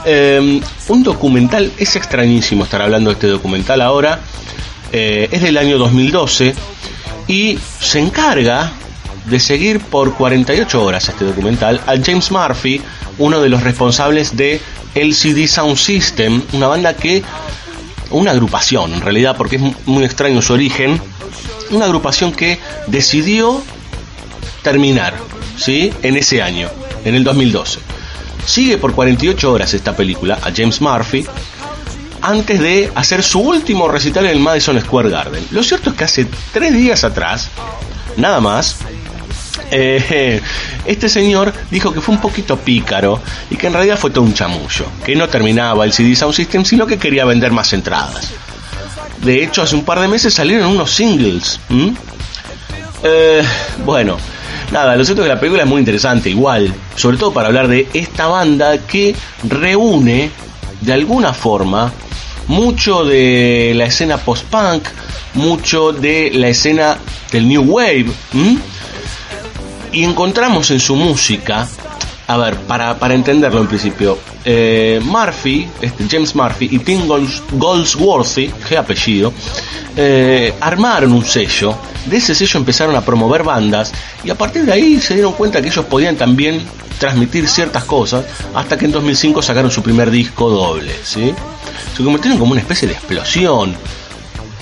Eh, un documental, es extrañísimo estar hablando de este documental ahora. Eh, es del año 2012 y se encarga de seguir por 48 horas este documental a James Murphy, uno de los responsables de LCD Sound System, una banda que, una agrupación en realidad, porque es muy extraño su origen, una agrupación que decidió terminar, ¿sí? En ese año, en el 2012. Sigue por 48 horas esta película a James Murphy antes de hacer su último recital en el Madison Square Garden. Lo cierto es que hace tres días atrás, nada más, eh, este señor dijo que fue un poquito pícaro y que en realidad fue todo un chamullo, que no terminaba el CD Sound System, sino que quería vender más entradas. De hecho, hace un par de meses salieron unos singles. Eh, bueno, nada, lo cierto es que la película es muy interesante, igual, sobre todo para hablar de esta banda que reúne de alguna forma mucho de la escena post-punk, mucho de la escena del New Wave. Y encontramos en su música, a ver, para, para entenderlo en principio, eh, Murphy, este James Murphy y Tim Goldsworthy, qué apellido, eh, armaron un sello. De ese sello empezaron a promover bandas y a partir de ahí se dieron cuenta que ellos podían también transmitir ciertas cosas hasta que en 2005 sacaron su primer disco doble, ¿sí? Se convirtieron como una especie de explosión,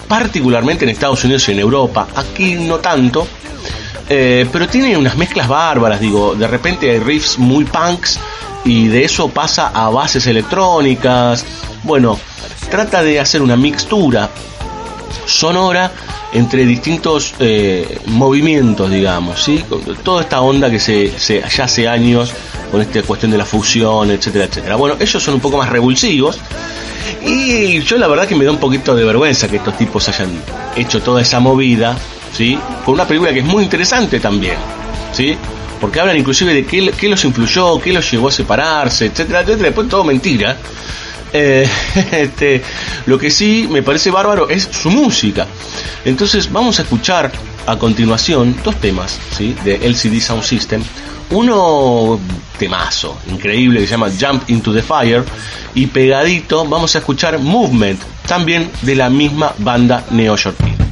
particularmente en Estados Unidos y en Europa, aquí no tanto, eh, pero tiene unas mezclas bárbaras, digo, de repente hay riffs muy punks y de eso pasa a bases electrónicas, bueno, trata de hacer una mixtura sonora entre distintos eh, movimientos, digamos, ¿sí? Toda esta onda que se, se ya hace años con esta cuestión de la fusión, etcétera, etcétera. Bueno, ellos son un poco más revulsivos y yo la verdad que me da un poquito de vergüenza que estos tipos hayan hecho toda esa movida, ¿sí? Con una película que es muy interesante también, ¿sí? Porque hablan inclusive de qué, qué los influyó, qué los llevó a separarse, etcétera, etcétera. Después todo mentira. Eh, este, lo que sí me parece bárbaro es su música. Entonces vamos a escuchar a continuación dos temas ¿sí? de LCD Sound System. Uno temazo, increíble, que se llama Jump into the Fire. Y pegadito vamos a escuchar Movement, también de la misma banda neoyorquina.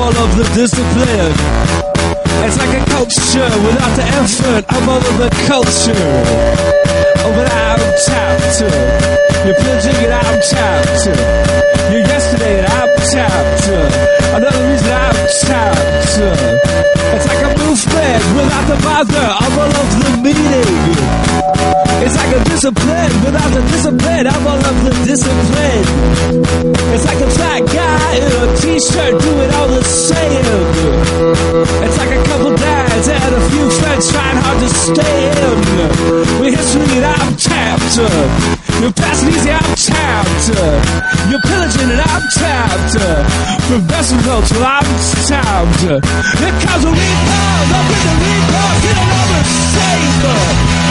All of the discipline. It's like a culture without the effort of all of the culture. Oh, but I'm tapped. You're pledging it, I'm tapped. You're yesterday and I'm tapped. Another reason I'm tapped. It's like a movement without the bother of all of the meaning. It's like a discipline without the discipline of all of the discipline. It's like a fat guy in a t-shirt doing all the same. It's like a couple dads and a few friends trying hard to stay in. With history and I'm tapped. You're passing easy, I'm tapped. You're pillaging and I'm tapped. For best results, well, I'm tapped. Here comes a repo, up in the repo, get another saber.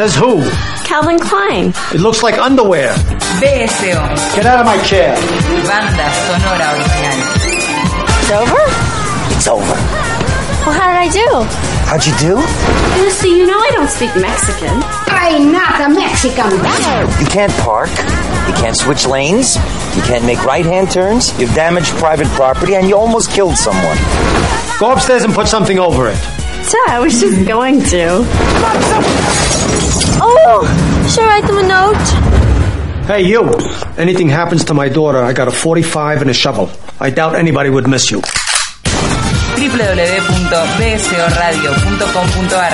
Says who? Calvin Klein. It looks like underwear. BSO, Get out of my chair. banda sonora original. It's over? It's over. Well, how did I do? How'd you do? Lucy, you know I don't speak Mexican. I'm not a Mexican. You can't park. You can't switch lanes. You can't make right-hand turns. You've damaged private property and you almost killed someone. Go upstairs and put something over it. Yeah, I was just going to. Oh, should I write them a note? Hey, you. Anything happens to my daughter, I got a 45 and a shovel. I doubt anybody would miss you. www.bsoradio.com.ar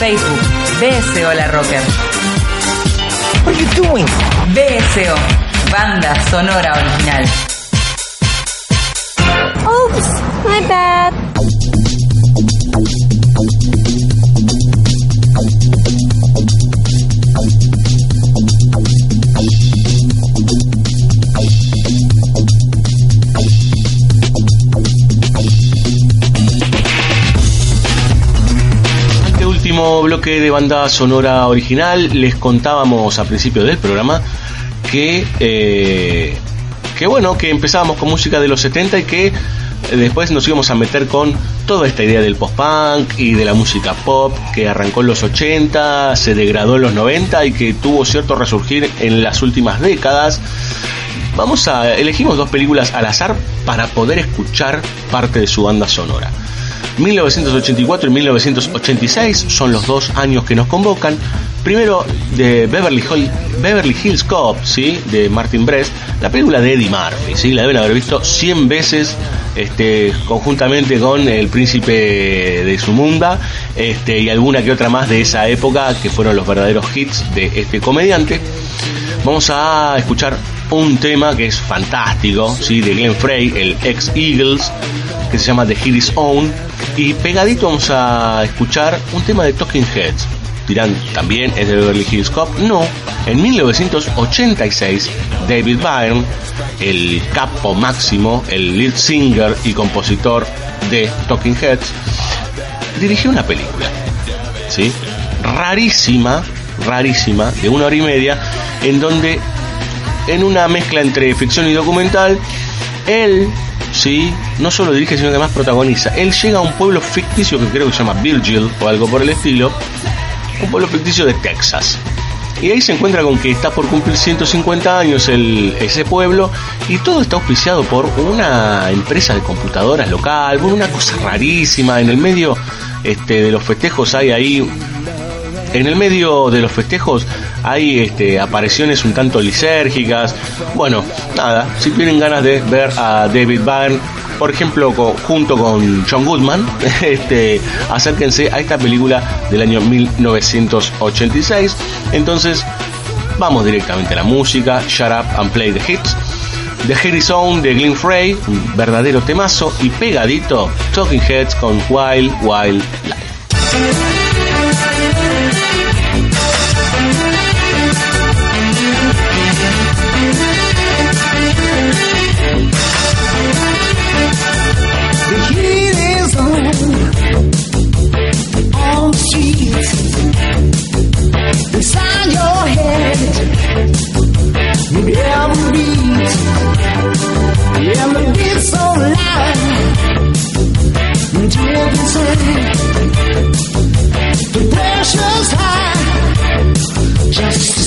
Facebook BSO La Rocker. What are you doing? BSO, banda sonora original. Oops, my bad. Bloque de banda sonora original les contábamos a principio del programa que eh, que bueno que empezábamos con música de los 70 y que después nos íbamos a meter con toda esta idea del post-punk y de la música pop que arrancó en los 80, se degradó en los 90 y que tuvo cierto resurgir en las últimas décadas. Vamos a elegimos dos películas al azar para poder escuchar parte de su banda sonora. 1984 y 1986 son los dos años que nos convocan. Primero de Beverly, Hill- Beverly Hills Cop, ¿sí? de Martin Brest, la película de Eddie Murphy, ¿sí? la deben haber visto 100 veces este, conjuntamente con El Príncipe de Sumunda este, y alguna que otra más de esa época que fueron los verdaderos hits de este comediante. Vamos a escuchar un tema que es fantástico, ¿sí? de Glenn Frey, el ex Eagles, que se llama The Hit Is Own. Y pegadito vamos a escuchar un tema de Talking Heads. Dirán, ¿también es de Beverly Hills Cop? No. En 1986, David Byrne, el capo máximo, el lead singer y compositor de Talking Heads, dirigió una película. ¿Sí? Rarísima, rarísima, de una hora y media, en donde en una mezcla entre ficción y documental, él, sí, no solo dirige, sino que además protagoniza. Él llega a un pueblo ficticio que creo que se llama Virgil o algo por el estilo, un pueblo ficticio de Texas. Y ahí se encuentra con que está por cumplir 150 años ese pueblo y todo está auspiciado por una empresa de computadoras local, por una cosa rarísima. En el medio este, de los festejos hay ahí en el medio de los festejos hay este, apariciones un tanto lisérgicas. Bueno, nada, si tienen ganas de ver a David Byrne, por ejemplo, junto con John Goodman, este, acérquense a esta película del año 1986. Entonces, vamos directamente a la música, Shut Up and Play the Hits. The Harry Zone de Glenn Frey, un verdadero temazo, y pegadito Talking Heads con Wild Wild Life. beat. The beat's so loud. The pressure's high. Just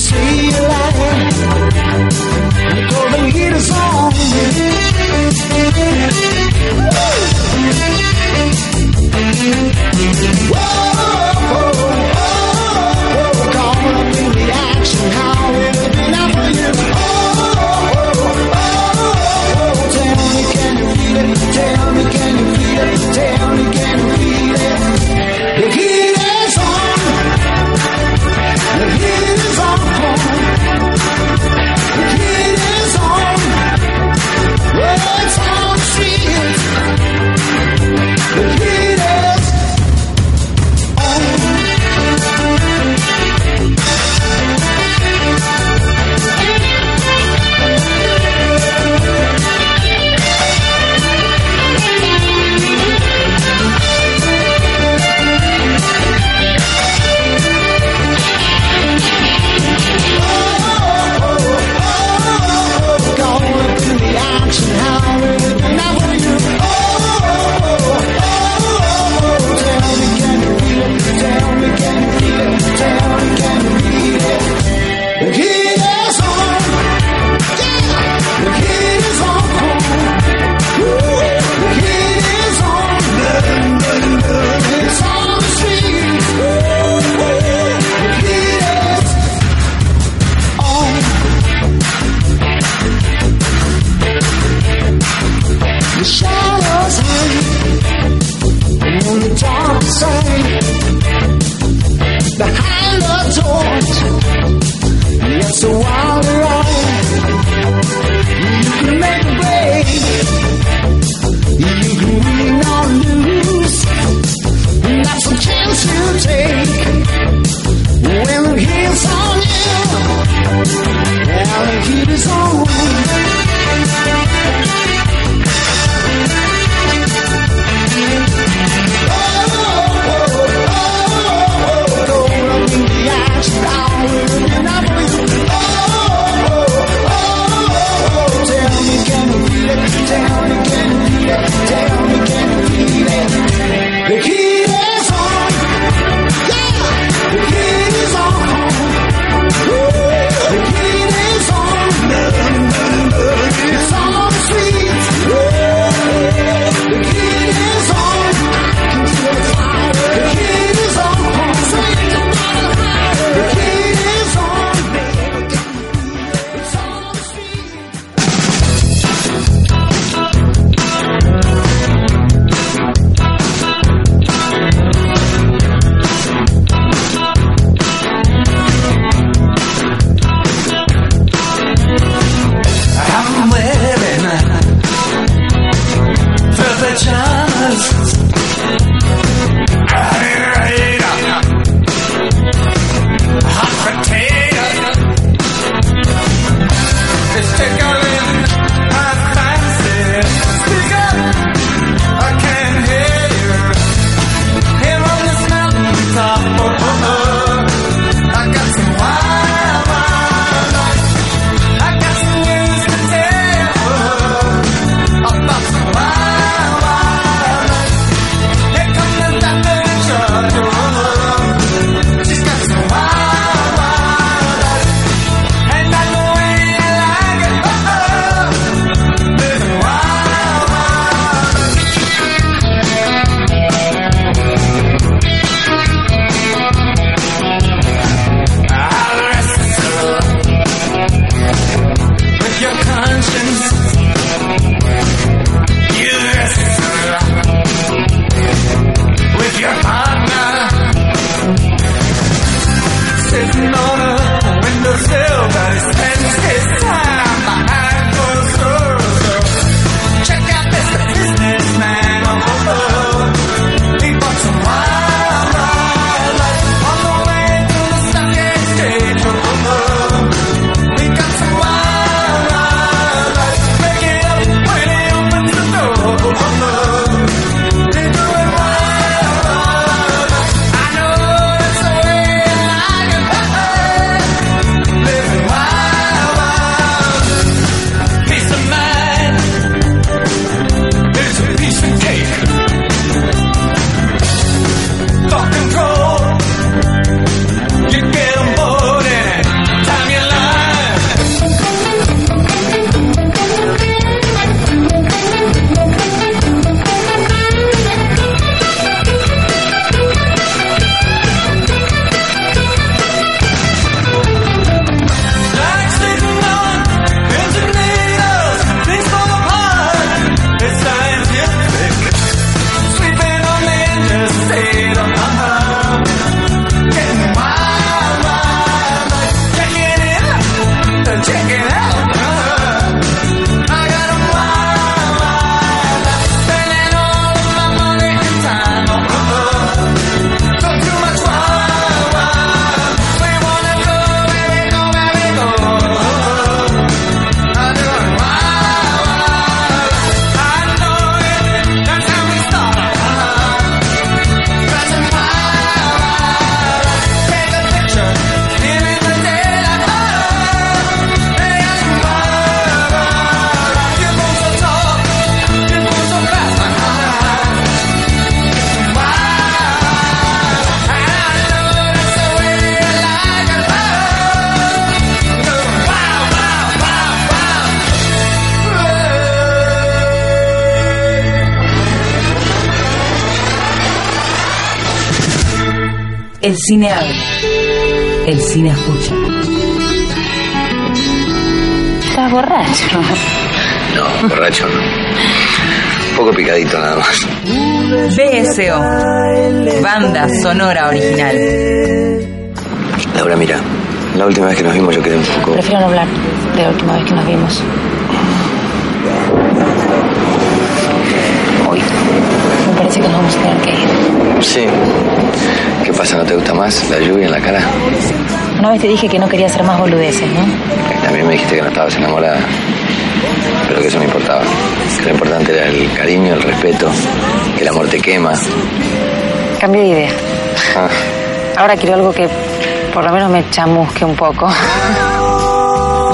El cine abre. El cine escucha. Estás borracho. No, borracho no. Un poco picadito nada más. BSO. Banda sonora original. Laura, mira, la última vez que nos vimos yo quedé un poco... Prefiero no hablar de la última vez que nos vimos. Hoy. Me parece que nos vamos a tener que ir. Sí. ¿Qué pasa? ¿No te gusta más la lluvia en la cara? Una vez te dije que no quería hacer más boludeces, ¿no? También me dijiste que no estabas enamorada. Pero que eso no importaba. Que lo importante era el cariño, el respeto, que el amor te quema. Cambio de idea. Ah, Ahora quiero algo que por lo menos me chamusque un poco.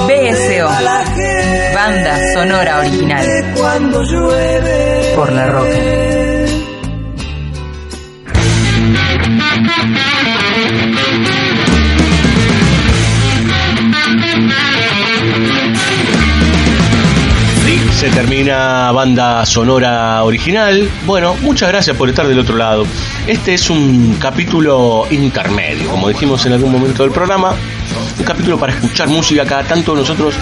BSO. Banda sonora original. Por la roca. Se termina banda sonora original. Bueno, muchas gracias por estar del otro lado. Este es un capítulo intermedio, como dijimos en algún momento del programa. Un capítulo para escuchar música. Cada tanto nosotros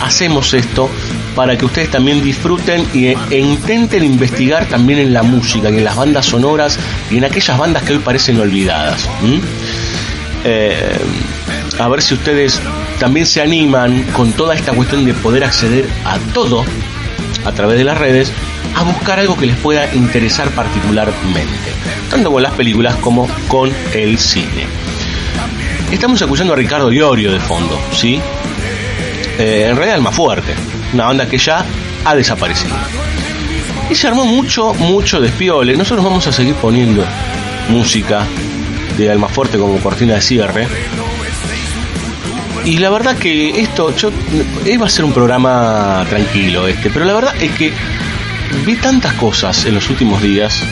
hacemos esto para que ustedes también disfruten y, e intenten investigar también en la música y en las bandas sonoras y en aquellas bandas que hoy parecen olvidadas. Eh, a ver si ustedes también se animan con toda esta cuestión de poder acceder a todo a través de las redes a buscar algo que les pueda interesar particularmente, tanto con las películas como con el cine. Estamos escuchando a Ricardo Iorio de fondo, ¿sí? Eh, en realidad el más fuerte, una banda que ya ha desaparecido. Y se armó mucho, mucho despiole. Nosotros vamos a seguir poniendo música de Almafuerte como cortina de cierre. Y la verdad que esto, yo iba a ser un programa tranquilo este, pero la verdad es que vi tantas cosas en los últimos días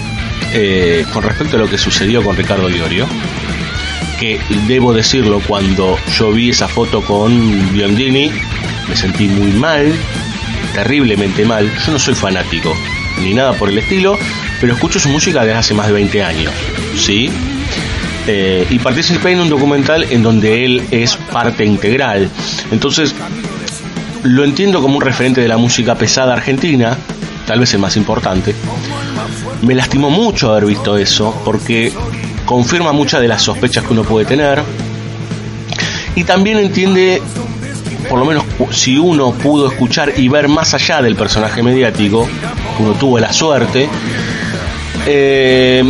eh, con respecto a lo que sucedió con Ricardo Diorio, que debo decirlo, cuando yo vi esa foto con Biondini, me sentí muy mal, terriblemente mal. Yo no soy fanático, ni nada por el estilo, pero escucho su música desde hace más de 20 años, ¿sí? Eh, y participé en un documental en donde él es parte integral. Entonces, lo entiendo como un referente de la música pesada argentina, tal vez el más importante. Me lastimó mucho haber visto eso, porque confirma muchas de las sospechas que uno puede tener. Y también entiende, por lo menos si uno pudo escuchar y ver más allá del personaje mediático, uno tuvo la suerte, eh,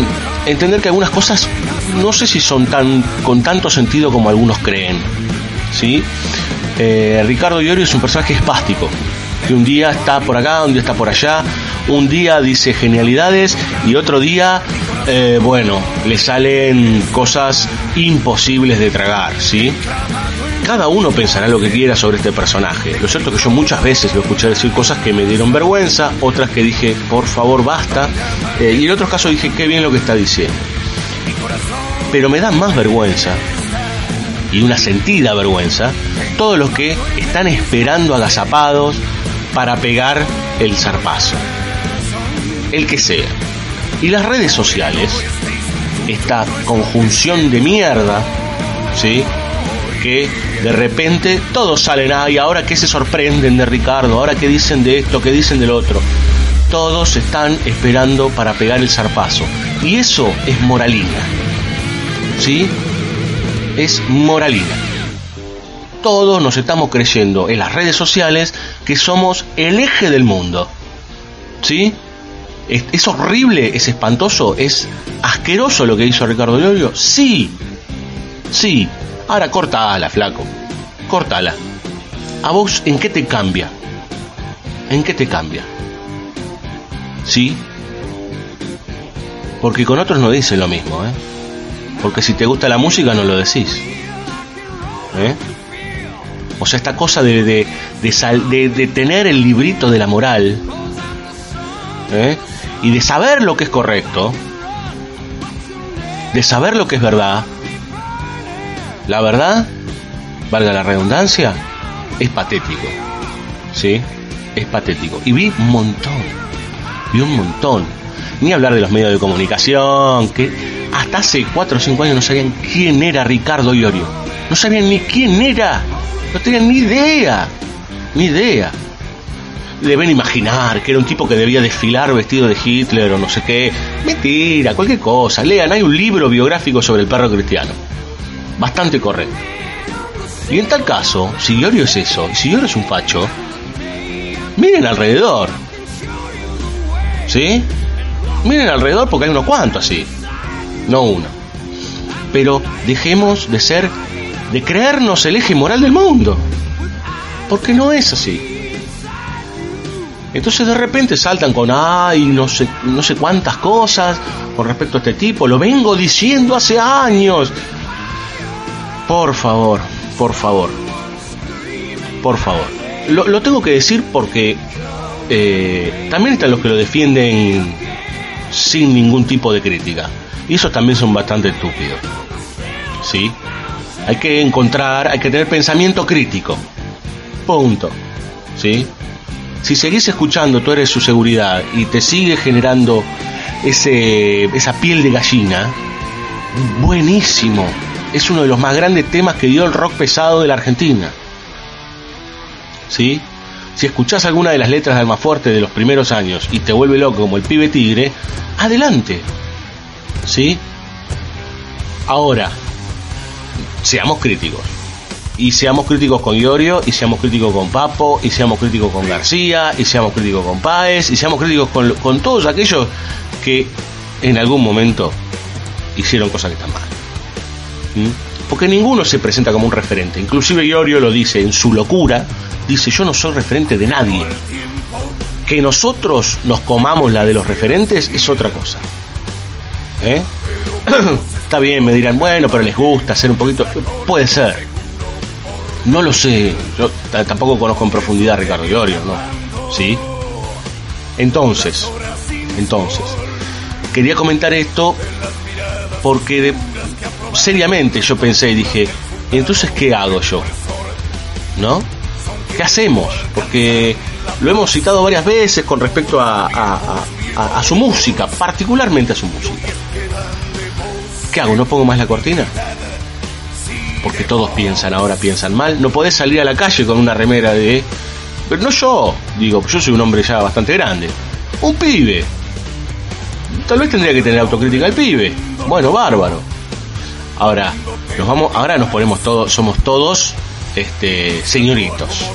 entender que algunas cosas no sé si son tan con tanto sentido como algunos creen. ¿sí? Eh, Ricardo Iorio es un personaje espástico, que un día está por acá, un día está por allá, un día dice genialidades y otro día, eh, bueno, le salen cosas imposibles de tragar, ¿sí? Cada uno pensará lo que quiera sobre este personaje. Lo cierto es que yo muchas veces lo escuché decir cosas que me dieron vergüenza, otras que dije, por favor, basta, eh, y en otros casos dije, qué bien lo que está diciendo. Pero me da más vergüenza, y una sentida vergüenza, todos los que están esperando agazapados para pegar el zarpazo. El que sea. Y las redes sociales, esta conjunción de mierda, ¿sí? Que de repente todos salen, ay, ahora que se sorprenden de Ricardo, ahora que dicen de esto, que dicen del otro. Todos están esperando para pegar el zarpazo. Y eso es moralina. ¿Sí? Es moralina. Todos nos estamos creyendo en las redes sociales que somos el eje del mundo. ¿Sí? ¿Es, es horrible? ¿Es espantoso? ¿Es asqueroso lo que hizo Ricardo Llorio? Sí. Sí. Ahora cortala, flaco. Cortala. ¿A vos en qué te cambia? ¿En qué te cambia? ¿Sí? Porque con otros no dicen lo mismo, ¿eh? Porque si te gusta la música no lo decís. ¿Eh? O sea, esta cosa de, de, de, tener el librito de la moral ¿eh? y de saber lo que es correcto, de saber lo que es verdad, la verdad, valga la redundancia, es patético. ¿Sí? Es patético. Y vi un montón. Vi un montón. Ni hablar de los medios de comunicación, que hasta hace 4 o 5 años no sabían quién era Ricardo Iorio. No sabían ni quién era. No tenían ni idea. Ni idea. Deben imaginar que era un tipo que debía desfilar vestido de Hitler o no sé qué. Mentira, cualquier cosa. Lean, hay un libro biográfico sobre el perro cristiano. Bastante correcto. Y en tal caso, si Iorio es eso, si Iorio es un facho, miren alrededor. ¿Sí? Miren alrededor porque hay unos cuantos así. No uno. Pero dejemos de ser, de creernos el eje moral del mundo. Porque no es así. Entonces de repente saltan con, ay, no sé, no sé cuántas cosas con respecto a este tipo. Lo vengo diciendo hace años. Por favor, por favor. Por favor. Lo, lo tengo que decir porque eh, también están los que lo defienden sin ningún tipo de crítica. Y esos también son bastante estúpidos. ¿Sí? Hay que encontrar, hay que tener pensamiento crítico. Punto. ¿Sí? Si seguís escuchando Tú eres su seguridad y te sigue generando ese, esa piel de gallina, buenísimo. Es uno de los más grandes temas que dio el rock pesado de la Argentina. ¿Sí? Si escuchás alguna de las letras de Almafuerte de los primeros años y te vuelve loco como el pibe tigre, adelante. ¿Sí? Ahora, seamos críticos. Y seamos críticos con Iorio, y seamos críticos con Papo, y seamos críticos con García, y seamos críticos con Páez, y seamos críticos con, todos aquellos que en algún momento hicieron cosas que están mal. ¿Mm? Porque ninguno se presenta como un referente. Inclusive Iorio lo dice en su locura, dice yo no soy referente de nadie. Que nosotros nos comamos la de los referentes es otra cosa. ¿Eh? Está bien, me dirán, bueno, pero les gusta hacer un poquito... Puede ser. No lo sé. Yo tampoco conozco en profundidad a Ricardo Iorio, ¿no? ¿Sí? Entonces, entonces, quería comentar esto porque seriamente yo pensé y dije, entonces, ¿qué hago yo? ¿No? ¿Qué hacemos? Porque lo hemos citado varias veces con respecto a, a su música, particularmente a su música. ¿Qué hago? ¿No pongo más la cortina? Porque todos piensan ahora, piensan mal. No podés salir a la calle con una remera de... Pero no yo, digo, yo soy un hombre ya bastante grande. Un pibe. Tal vez tendría que tener autocrítica el pibe. Bueno, bárbaro. Ahora, nos vamos, ahora nos ponemos todos, somos todos este señoritos.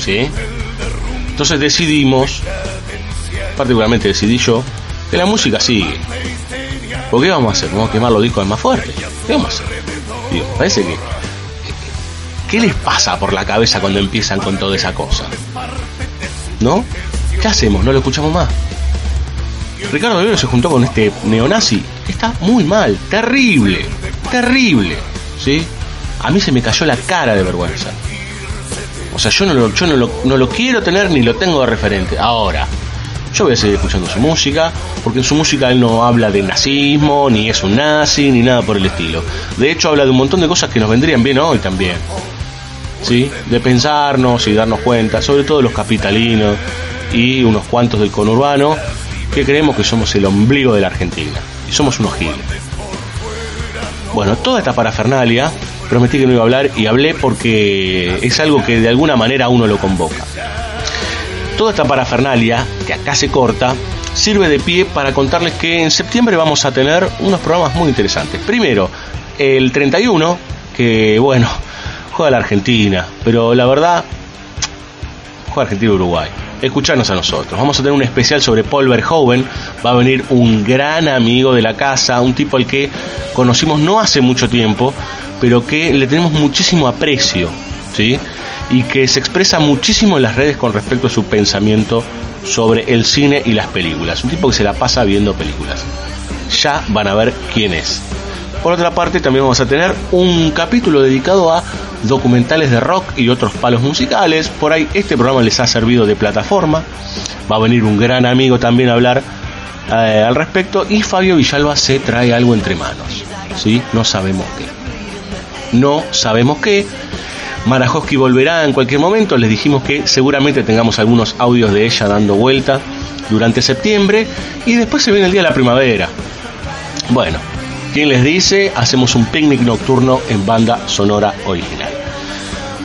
¿Sí? Entonces decidimos, particularmente decidí yo, que la música sigue. ¿Por qué vamos a hacer? Vamos a quemar los discos más fuertes. ¿Qué vamos a hacer? Digo, parece que. ¿Qué les pasa por la cabeza cuando empiezan con toda esa cosa? ¿No? ¿Qué hacemos? ¿No lo escuchamos más? Ricardo Rivero se juntó con este neonazi. Está muy mal, terrible, terrible. ¿Sí? A mí se me cayó la cara de vergüenza. O sea, yo no lo, yo no lo, no lo quiero tener ni lo tengo de referente. Ahora, yo voy a seguir escuchando su música, porque en su música él no habla de nazismo, ni es un nazi, ni nada por el estilo. De hecho, habla de un montón de cosas que nos vendrían bien hoy también. ¿Sí? De pensarnos y darnos cuenta, sobre todo los capitalinos y unos cuantos del conurbano, que creemos que somos el ombligo de la Argentina. Y somos unos giles. Bueno, toda esta parafernalia, prometí que no iba a hablar y hablé porque es algo que de alguna manera uno lo convoca. Toda esta parafernalia, que acá se corta, sirve de pie para contarles que en septiembre vamos a tener unos programas muy interesantes. Primero, el 31, que bueno, juega la Argentina, pero la verdad, juega Argentina-Uruguay. Escucharnos a nosotros. Vamos a tener un especial sobre Paul Verhoeven. Va a venir un gran amigo de la casa, un tipo al que conocimos no hace mucho tiempo, pero que le tenemos muchísimo aprecio, ¿sí? Y que se expresa muchísimo en las redes con respecto a su pensamiento sobre el cine y las películas. Un tipo que se la pasa viendo películas. Ya van a ver quién es. Por otra parte, también vamos a tener un capítulo dedicado a documentales de rock y otros palos musicales. Por ahí este programa les ha servido de plataforma. Va a venir un gran amigo también a hablar eh, al respecto. Y Fabio Villalba se trae algo entre manos. ¿sí? No sabemos qué. No sabemos qué. Marajowski volverá en cualquier momento. Les dijimos que seguramente tengamos algunos audios de ella dando vuelta durante septiembre. Y después se viene el día de la primavera. Bueno, ¿Quién les dice? Hacemos un picnic nocturno en banda sonora original.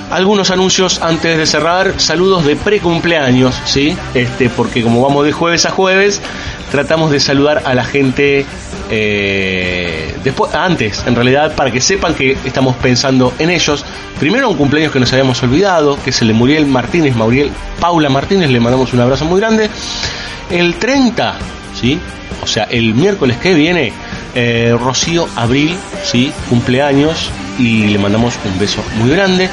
Algunos anuncios antes de cerrar, saludos de precumpleaños, ¿sí? Este, porque como vamos de jueves a jueves, tratamos de saludar a la gente eh, después, antes, en realidad, para que sepan que estamos pensando en ellos. Primero un cumpleaños que nos habíamos olvidado, que es el de Muriel Martínez, Mauriel Paula Martínez, le mandamos un abrazo muy grande. El 30, ¿sí? O sea, el miércoles que viene, eh, Rocío Abril, ¿sí? Cumpleaños y le mandamos un beso muy grande.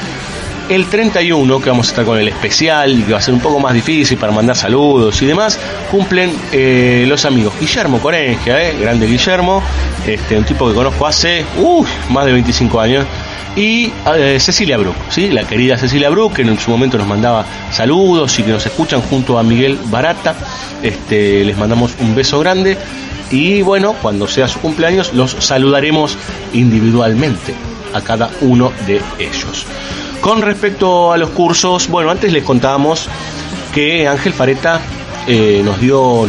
El 31, que vamos a estar con el especial que va a ser un poco más difícil para mandar saludos y demás, cumplen eh, los amigos Guillermo Corengia, eh, grande Guillermo, este, un tipo que conozco hace más de 25 años, y eh, Cecilia Brook, ¿sí? la querida Cecilia Brook, que en su momento nos mandaba saludos y que nos escuchan junto a Miguel Barata. Este, les mandamos un beso grande y bueno, cuando sea su cumpleaños los saludaremos individualmente a cada uno de ellos. Con respecto a los cursos, bueno, antes les contábamos que Ángel Fareta eh, nos dio,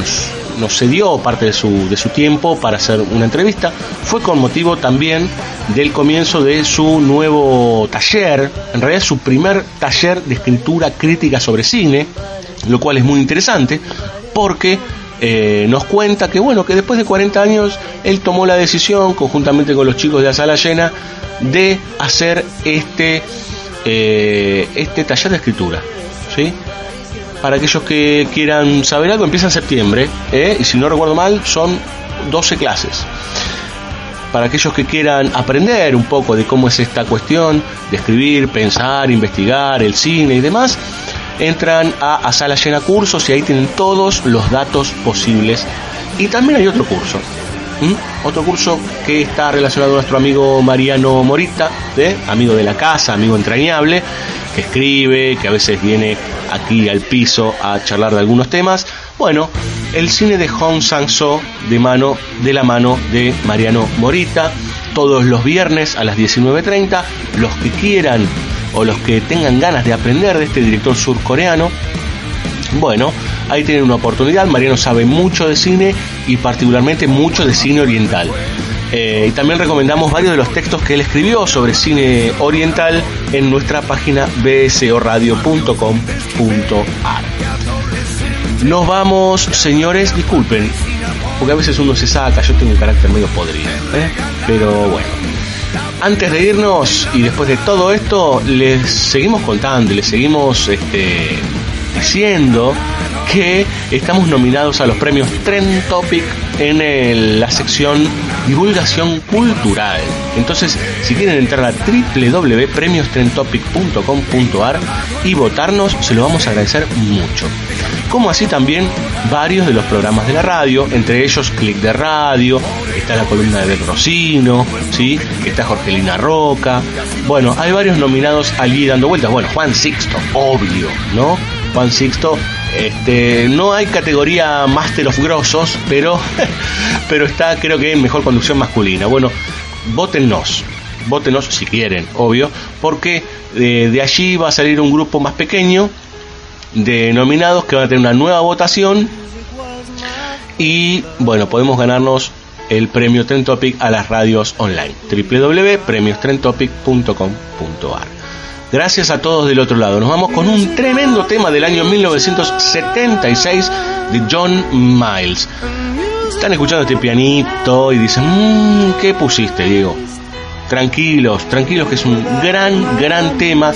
nos, cedió parte de su, de su tiempo para hacer una entrevista. Fue con motivo también del comienzo de su nuevo taller, en realidad su primer taller de escritura crítica sobre cine, lo cual es muy interesante porque eh, nos cuenta que bueno, que después de 40 años él tomó la decisión, conjuntamente con los chicos de la sala llena, de hacer este eh, este taller de escritura. ¿sí? Para aquellos que quieran saber algo, empieza en septiembre, ¿eh? y si no recuerdo mal, son 12 clases. Para aquellos que quieran aprender un poco de cómo es esta cuestión de escribir, pensar, investigar, el cine y demás, entran a, a Sala Llena Cursos y ahí tienen todos los datos posibles. Y también hay otro curso, ¿Mm? Otro curso que está relacionado a nuestro amigo Mariano Morita, ¿eh? amigo de la casa, amigo entrañable, que escribe, que a veces viene aquí al piso a charlar de algunos temas. Bueno, el cine de Hong Sang-so de mano de la mano de Mariano Morita, todos los viernes a las 19.30. Los que quieran o los que tengan ganas de aprender de este director surcoreano, bueno, ahí tienen una oportunidad. Mariano sabe mucho de cine y particularmente mucho de cine oriental. Eh, y también recomendamos varios de los textos que él escribió sobre cine oriental en nuestra página bsoradio.com.ar. Nos vamos, señores, disculpen, porque a veces uno se saca, yo tengo un carácter medio podrido, ¿eh? pero bueno. Antes de irnos y después de todo esto, les seguimos contando, les seguimos este, diciendo que estamos nominados a los premios Trend Topic en la sección divulgación cultural. Entonces, si quieren entrar a www.premiostrendtopic.com.ar y votarnos, se lo vamos a agradecer mucho. Como así también varios de los programas de la radio, entre ellos Click de Radio, está la columna de Rosino, ¿sí? está Jorgelina Roca. Bueno, hay varios nominados allí dando vueltas. Bueno, Juan Sixto, obvio, ¿no? Juan Sixto este, no hay categoría Master of Grosos, pero, pero está creo que en mejor conducción masculina. Bueno, votennos, votenos si quieren, obvio, porque de, de allí va a salir un grupo más pequeño de nominados que van a tener una nueva votación. Y bueno, podemos ganarnos el premio Trend Topic a las radios online. www.premiostrendtopic.com.ar Gracias a todos del otro lado. Nos vamos con un tremendo tema del año 1976 de John Miles. Están escuchando este pianito y dicen, mmm, ¿qué pusiste, Diego? Tranquilos, tranquilos, que es un gran, gran tema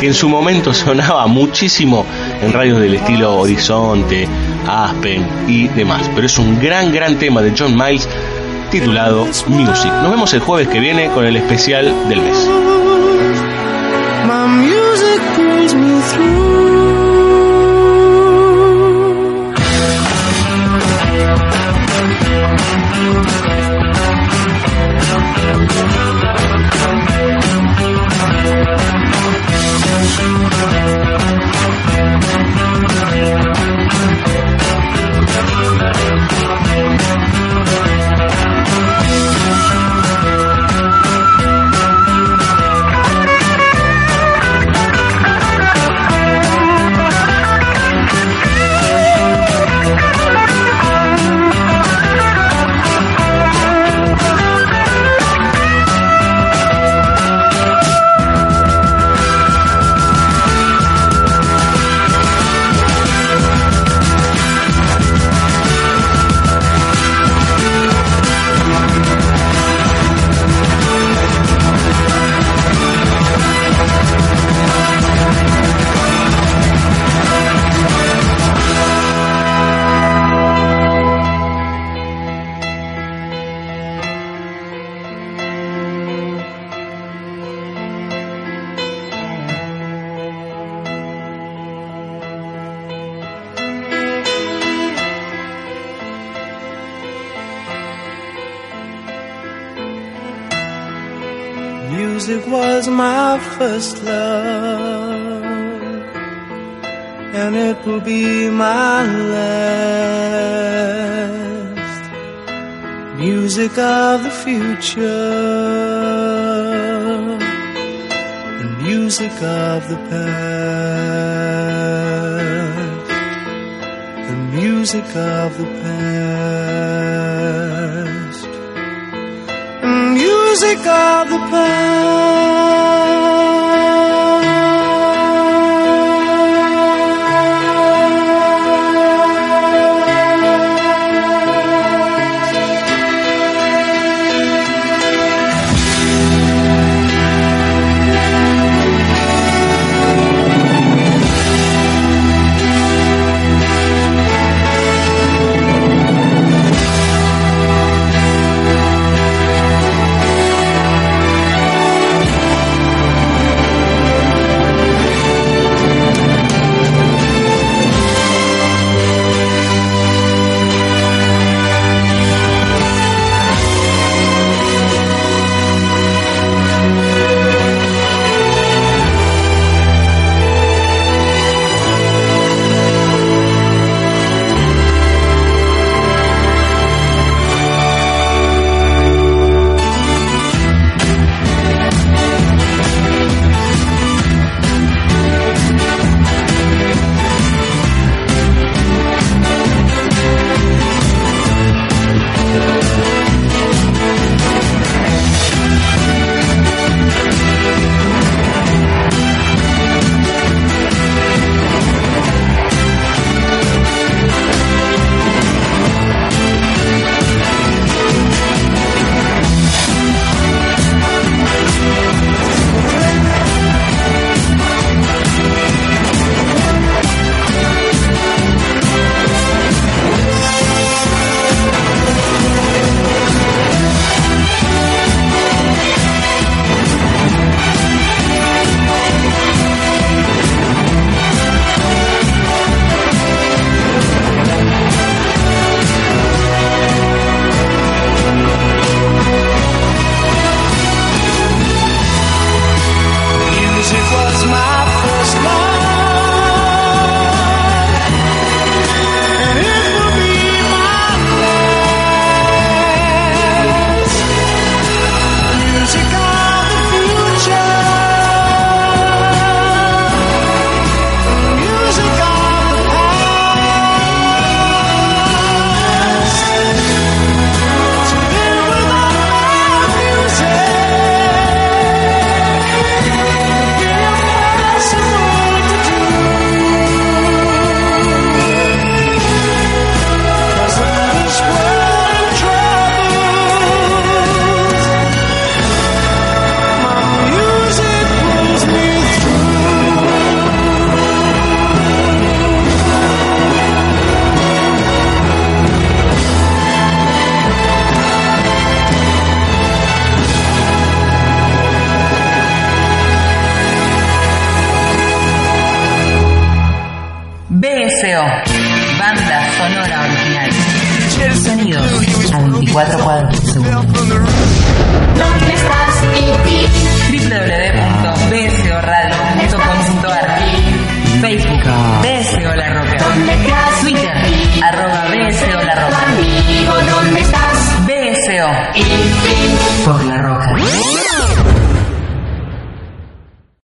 que en su momento sonaba muchísimo en radios del estilo Horizonte, Aspen y demás. Pero es un gran, gran tema de John Miles titulado Music. Nos vemos el jueves que viene con el especial del mes. My music brings me through. First love, and it will be my last. Music of the future, the music of the past, the music of the past